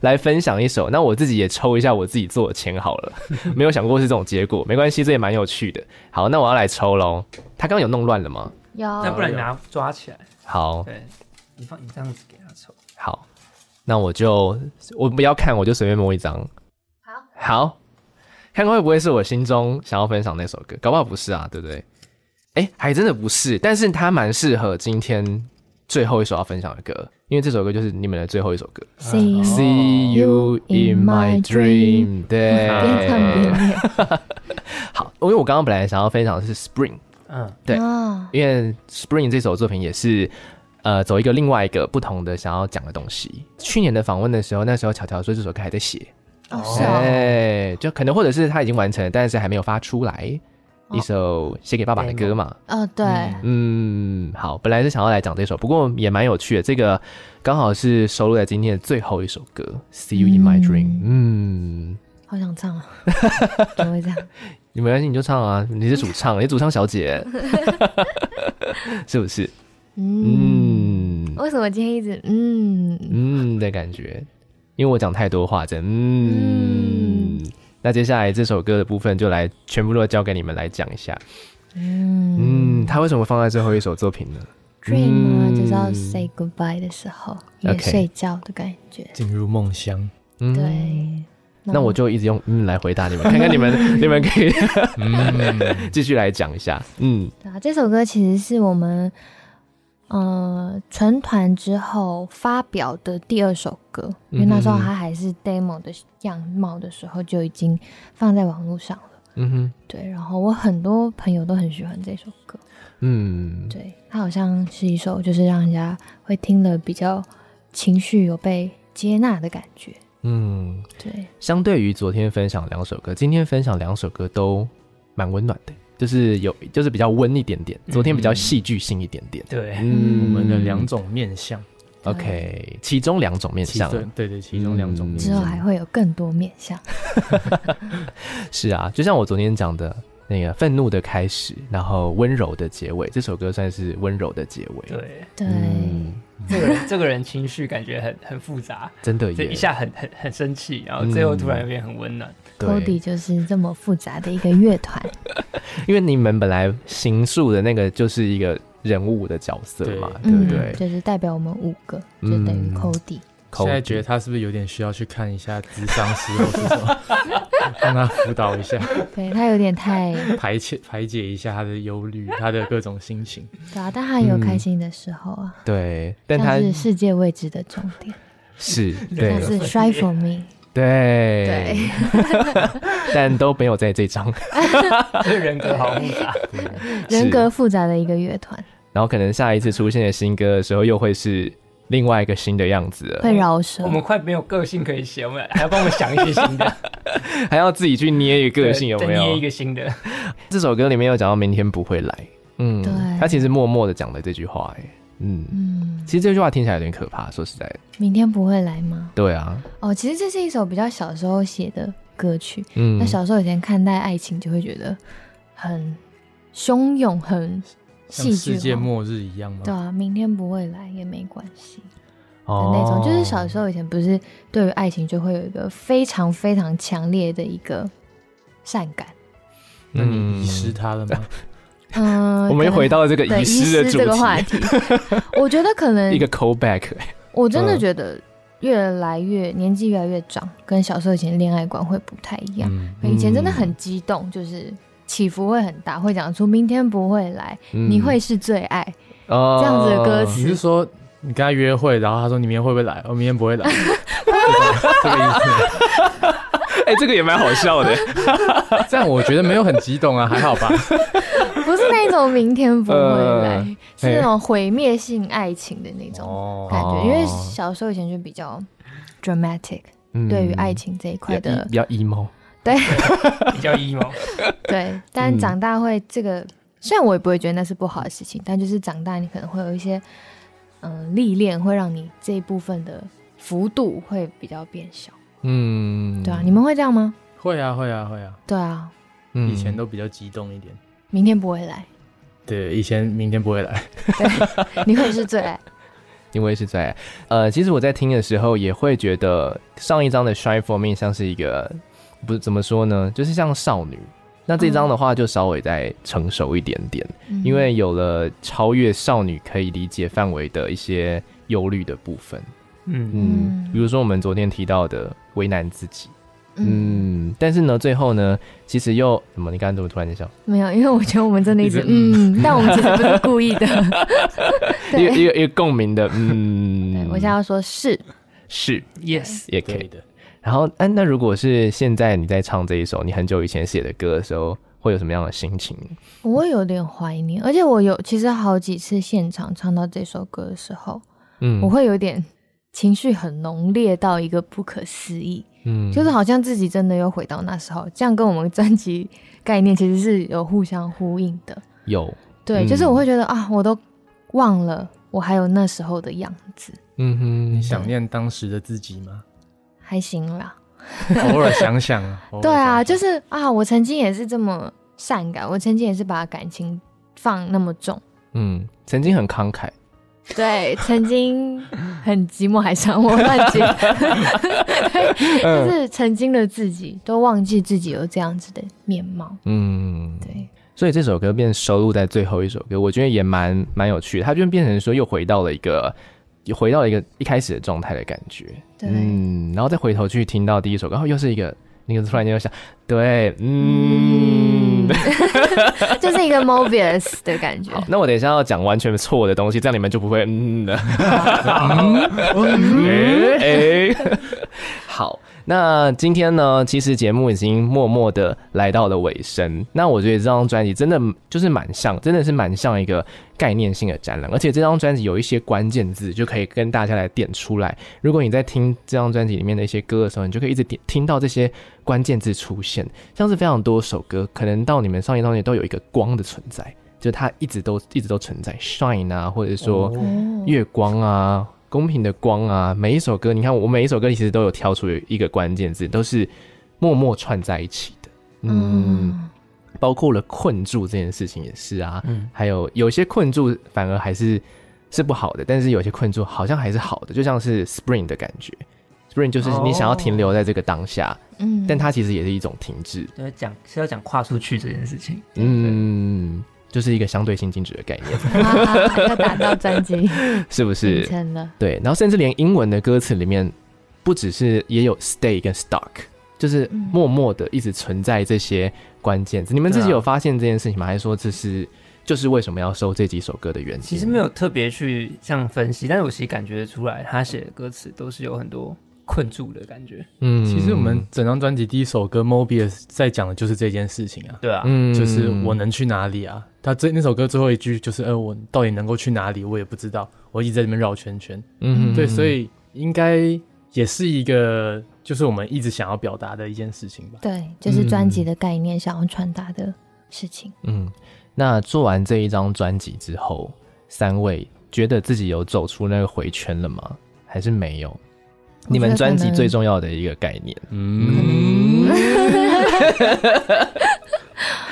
来分享一首。那我自己也抽一下我自己做的签好了，没有想过是这种结果，没关系，这也蛮有趣的。好，那我要来抽喽。他刚刚有弄乱了吗？有，那不然你拿抓起来。好，对，你放你这样子给他抽。好。那我就我不要看，我就随便摸一张。好，好，看看会不会是我心中想要分享那首歌？搞不好不是啊，对不对？哎，还真的不是，但是它蛮适合今天最后一首要分享的歌，因为这首歌就是你们的最后一首歌。See, See you in my dream，对。<laughs> 好，因为我刚刚本来想要分享的是 Spring，嗯，对，哦、因为 Spring 这首作品也是。呃，走一个另外一个不同的想要讲的东西。去年的访问的时候，那时候巧巧说这首歌还在写，哦，是啊，就可能或者是他已经完成了，但是还没有发出来，哦、一首写给爸爸的歌嘛。哦，对，嗯，好，本来是想要来讲这首，不过也蛮有趣的，这个刚好是收录在今天的最后一首歌，《See You in My Dream》。嗯，好想唱啊，<laughs> 怎么会这样？你没关系，你就唱啊，你是主唱，<laughs> 你主唱小姐，<laughs> 是不是？嗯，嗯，为什么今天一直嗯嗯的感觉？因为我讲太多话，真嗯。嗯，那接下来这首歌的部分就来全部都交给你们来讲一下。嗯嗯，他为什么放在最后一首作品呢？Dream 啊，就是要 say goodbye 的时候，也睡觉的感觉，进入梦乡。嗯，对。那我就一直用嗯来回答你们，看看你们 <laughs> 你们可以嗯 <laughs> 继续来讲一下。嗯，对啊，这首歌其实是我们呃成团之后发表的第二首歌，因为那时候他还是 demo 的样貌的时候就已经放在网络上了。嗯哼，对，然后我很多朋友都很喜欢这首歌。嗯，对，它好像是一首就是让人家会听了比较情绪有被接纳的感觉。嗯，对。相对于昨天分享两首歌，今天分享两首歌都蛮温暖的，就是有就是比较温一点点。昨天比较戏剧性一点点。对，嗯，我们的两种面相。OK，其中两种面相。对对，其中两种面向。之后还会有更多面相。<laughs> 是啊，就像我昨天讲的。那个愤怒的开始，然后温柔的结尾，这首歌算是温柔的结尾。对对，嗯、这个人这个人情绪感觉很很复杂，真的，一下很很很生气，然后最后突然有点很温暖。Cody、嗯、就是这么复杂的一个乐团，<laughs> 因为你们本来行塑的那个就是一个人物的角色嘛，对，对不对、嗯？就是代表我们五个，就等于 Cody。现在觉得他是不是有点需要去看一下咨商师，或是什么，<laughs> 让他辅导一下？对，他有点太排解排解一下他的忧虑，他的各种心情。对啊，但他有开心的时候啊。嗯、对，但他是世界未知的重点。是，对，是 Strive for me。对对，<laughs> 但都没有在这张。<laughs> 人格好复杂，人格复杂的一个乐团。然后可能下一次出现的新歌的时候，又会是。另外一个新的样子，会饶舌。我们快没有个性可以写，我们还要帮我们想一些新的，<laughs> 还要自己去捏一个个性，有没有？捏一个新的。这首歌里面有讲到明天不会来，嗯，对，他其实默默的讲了这句话，哎，嗯嗯，其实这句话听起来有点可怕，说实在的。明天不会来吗？对啊。哦，其实这是一首比较小时候写的歌曲，嗯，那小时候以前看待爱情就会觉得很汹涌，很。像世界末日一样吗？对啊，明天不会来也没关系的那种。就是小时候以前不是对于爱情就会有一个非常非常强烈的一个善感。那你遗失它了吗？嗯，<laughs> 我们又回到了这个遗失的这个话题。<laughs> 我觉得可能一个 call back。我真的觉得越来越年纪越来越长，跟小时候以前恋爱观会不太一样。以前真的很激动，就是。起伏会很大，会讲出明天不会来，嗯、你会是最爱，哦、这样子的歌词。你是说你跟他约会，然后他说你明天会不会来？我、哦、明天不会来，<laughs> <laughs> 这个意思。<laughs> 哎、欸，这个也蛮好笑的。<laughs> 这样我觉得没有很激动啊，还好吧。<laughs> 不是那种明天不会来，呃、是那种毁灭性爱情的那种感觉。哦、因为小时候以前就比较 dramatic，、嗯、对于爱情这一块的比较 emo。对，比较 emo。对，但长大会这个，嗯、虽然我也不会觉得那是不好的事情，但就是长大你可能会有一些，嗯、呃，历练会让你这一部分的幅度会比较变小。嗯，对啊，你们会这样吗？会啊，会啊，会啊。对啊，以前都比较激动一点。明天不会来。对，以前明天不会来。对，<laughs> 你会是最爱。因为是在，呃，其实我在听的时候也会觉得上一张的《Shine for Me》像是一个。不是怎么说呢，就是像少女。那这张的话就稍微再成熟一点点，嗯、因为有了超越少女可以理解范围的一些忧虑的部分。嗯嗯，比如说我们昨天提到的为难自己。嗯，嗯，但是呢，最后呢，其实又什么？你刚刚怎么突然间笑？没有，因为我觉得我们真的一直嗯，但我们其实不是故意的。一个一个一个共鸣的嗯。我现在要说是是 yes 也可以的。然后，哎，那如果是现在你在唱这一首你很久以前写的歌的时候，会有什么样的心情？我有点怀念，而且我有其实好几次现场唱到这首歌的时候，嗯，我会有点情绪很浓烈到一个不可思议，嗯，就是好像自己真的又回到那时候，这样跟我们专辑概念其实是有互相呼应的。有，对，嗯，就是我会觉得啊，我都忘了我还有那时候的样子。嗯哼，你想念当时的自己吗？还行啦，偶尔想想，<laughs> 对啊，就是啊，我曾经也是这么善感，我曾经也是把感情放那么重，嗯，曾经很慷慨。<laughs> 对，曾经很寂寞，还想我乱接，<laughs> 就是曾经的自己都忘记自己有这样子的面貌。嗯，对。所以这首歌变收录在最后一首歌，我觉得也蛮蛮有趣的。它就变成说，又回到了一个，又回到了一个一开始的状态的感觉。对。嗯，然后再回头去听到第一首歌，然后又是一个。那个突然间就想，对，嗯，<laughs> 就是一个 Mobius 的感觉。那我等一下要讲完全错的东西，这样你们就不会嗯的。<laughs> 哎，好。那今天呢，其实节目已经默默的来到了尾声。那我觉得这张专辑真的就是蛮像，真的是蛮像一个概念性的展览。而且这张专辑有一些关键字，就可以跟大家来点出来。如果你在听这张专辑里面的一些歌的时候，你就可以一直点听到这些关键字出现。像是非常多首歌，可能到你们上一张专辑都有一个光的存在，就是它一直都一直都存在，shine 啊，或者说月光啊。公平的光啊，每一首歌，你看我每一首歌其实都有挑出一个关键字，都是默默串在一起的。嗯，嗯，包括了困住这件事情也是啊。嗯，还有有些困住反而还是是不好的，但是有些困住好像还是好的，就像是 spring 的感觉。spring 就是你想要停留在这个当下，嗯，但它其实也是一种停滞。对，讲是要讲跨出去这件事情。嗯。就是一个相对性静止的概念，<laughs> 要打到专辑 <laughs> 是不是？对，然后甚至连英文的歌词里面，不只是也有 stay 跟 stuck，就是默默的一直存在这些关键字。你们自己有发现这件事情吗？还是说这是就是为什么要收这几首歌的原因？其实没有特别去这样分析，但是我其实感觉得出来，他写的歌词都是有很多。困住的感觉，嗯，其实我们整张专辑第一首歌《Mobius》在讲的就是这件事情啊，对啊，嗯，就是我能去哪里啊？他这那首歌最后一句就是，呃，我到底能够去哪里？我也不知道，我一直在里面绕圈圈，嗯，对，所以应该也是一个，就是我们一直想要表达的一件事情吧？对，就是专辑的概念，想要传达的事情。嗯，那做完这一张专辑之后，三位觉得自己有走出那个回圈了吗？还是没有？你们专辑最重要的一个概念，嗯，<laughs>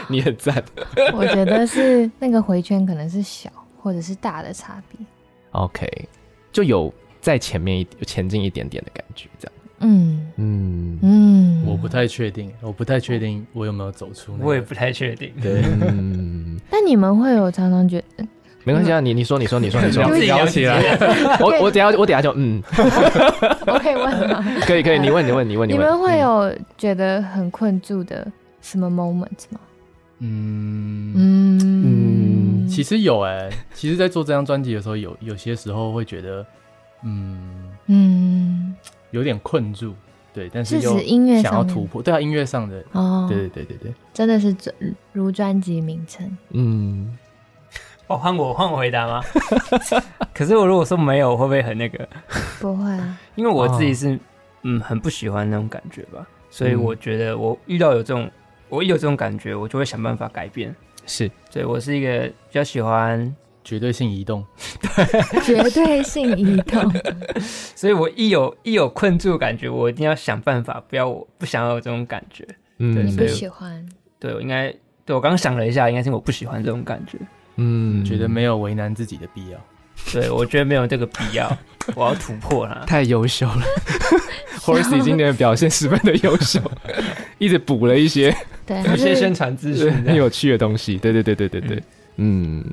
你很赞。<laughs> 我觉得是那个回圈可能是小或者是大的差别。OK，就有在前面一前进一点点的感觉，这样。嗯嗯嗯，我不太确定，我不太确定我有没有走出那个。我也不太确定。对。<laughs> 但你们会有常常觉得。没关系啊，你你说你说你说你说，<laughs> 自己聊起来。我我等下我等下就嗯，<laughs> 我 <laughs> 可以问吗？可以可以，你问你问你问你问。你们会有觉得很困住的什么 moment 吗？嗯。嗯。嗯，其实有哎，其实，在做这张专辑的时候，有有些时候会觉得，嗯。嗯，有点困住，对，但是又想要突破，对啊，音乐上的。哦，对对对对对，真的是如专辑名称，嗯。哦，换我换我回答吗？<laughs> 可是我如果说没有，会不会很那个？不会啊，因为我自己是、哦、嗯很不喜欢那种感觉吧，所以我觉得我遇到有这种，嗯、我一有这种感觉，我就会想办法改变。是，对我是一个比较喜欢绝对性移动，对，绝对性移动。<laughs> 所以我一有一有困住的感觉，我一定要想办法，不要我不想要有这种感觉。嗯，对，你不喜欢？对，我应该对我刚刚想了一下，应该是我不喜欢这种感觉。嗯，觉得没有为难自己的必要。<laughs> 对，我觉得没有这个必要，<laughs> 我要突破了。太优秀了，<laughs> Horace 今天的表现十分的优秀，一直补了一些，对，一些宣传资讯，很有趣的东西。对对对对对对，嗯。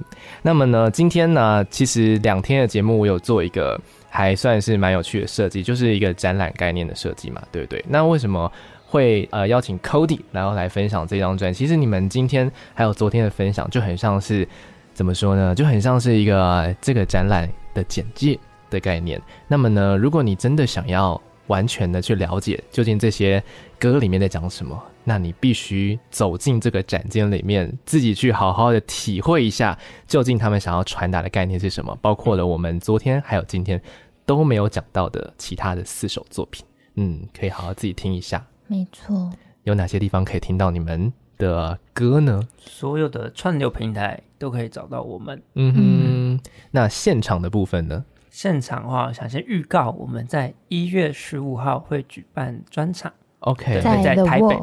那么呢，今天呢，其实两天的节目，我有做一个还算是蛮有趣的设计，就是一个展览概念的设计嘛，对不对？那为什么会呃邀请 Cody 然后来分享这张专辑？其实你们今天还有昨天的分享，就很像是。怎么说呢？就很像是一个这个展览的简介的概念。那么呢，如果你真的想要完全的去了解究竟这些歌里面在讲什么，那你必须走进这个展间里面，自己去好好的体会一下，究竟他们想要传达的概念是什么。包括了我们昨天还有今天都没有讲到的其他的四首作品，嗯，可以好好自己听一下。没错，有哪些地方可以听到你们的歌呢？所有的串流平台都可以找到我们。嗯哼，那现场的部分呢？现场的话，想先预告，我们在一月十五号会举办专场。OK，在台北。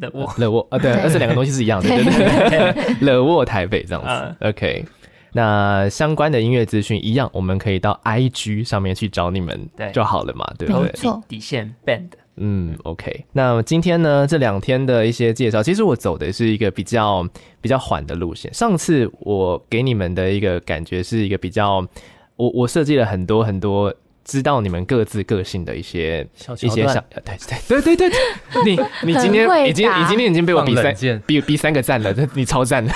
乐沃，乐沃啊，对，而这两个东西是一样的，对。对对，乐沃 <laughs> 台北这样子，OK。那相关的音乐资讯一样，我们可以到 IG 上面去找你们就好了嘛，对不对？没错，底线 Band，嗯，OK。那今天呢，这两天的一些介绍，其实我走的是一个比较比较缓的路线。上次我给你们的一个感觉是一个比较，我我设计了很多很多。知道你们各自个性的一些小一些小对对对对对，你 <laughs> 你今天已经你今天已经被我比三比比三个赞了，你超赞的。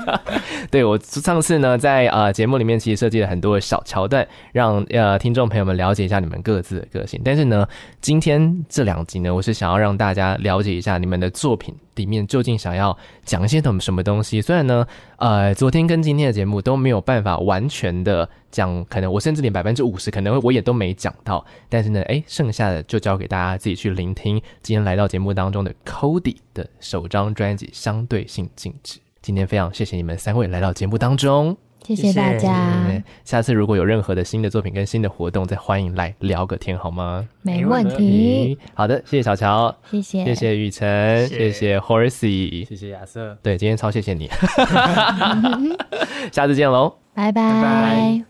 <laughs> 对，我上次呢在呃节目里面其实设计了很多的小桥段，让呃听众朋友们了解一下你们各自的个性。但是呢，今天这两集呢，我是想要让大家了解一下你们的作品里面究竟想要讲一些什么什么东西。虽然呢，呃，昨天跟今天的节目都没有办法完全的。讲可能我甚至连百分之五十可能我也都没讲到，但是呢，哎，剩下的就交给大家自己去聆听。今天来到节目当中的 Cody 的首张专辑《相对性静止》，今天非常谢谢你们三位来到节目当中，谢谢大家。下次如果有任何的新的作品跟新的活动，再欢迎来聊个天好吗？没问题。好的，谢谢小乔，谢谢，谢谢雨辰，谢谢 Horsey，谢谢亚瑟。对，今天超谢谢你，<laughs> 下次见喽，拜拜。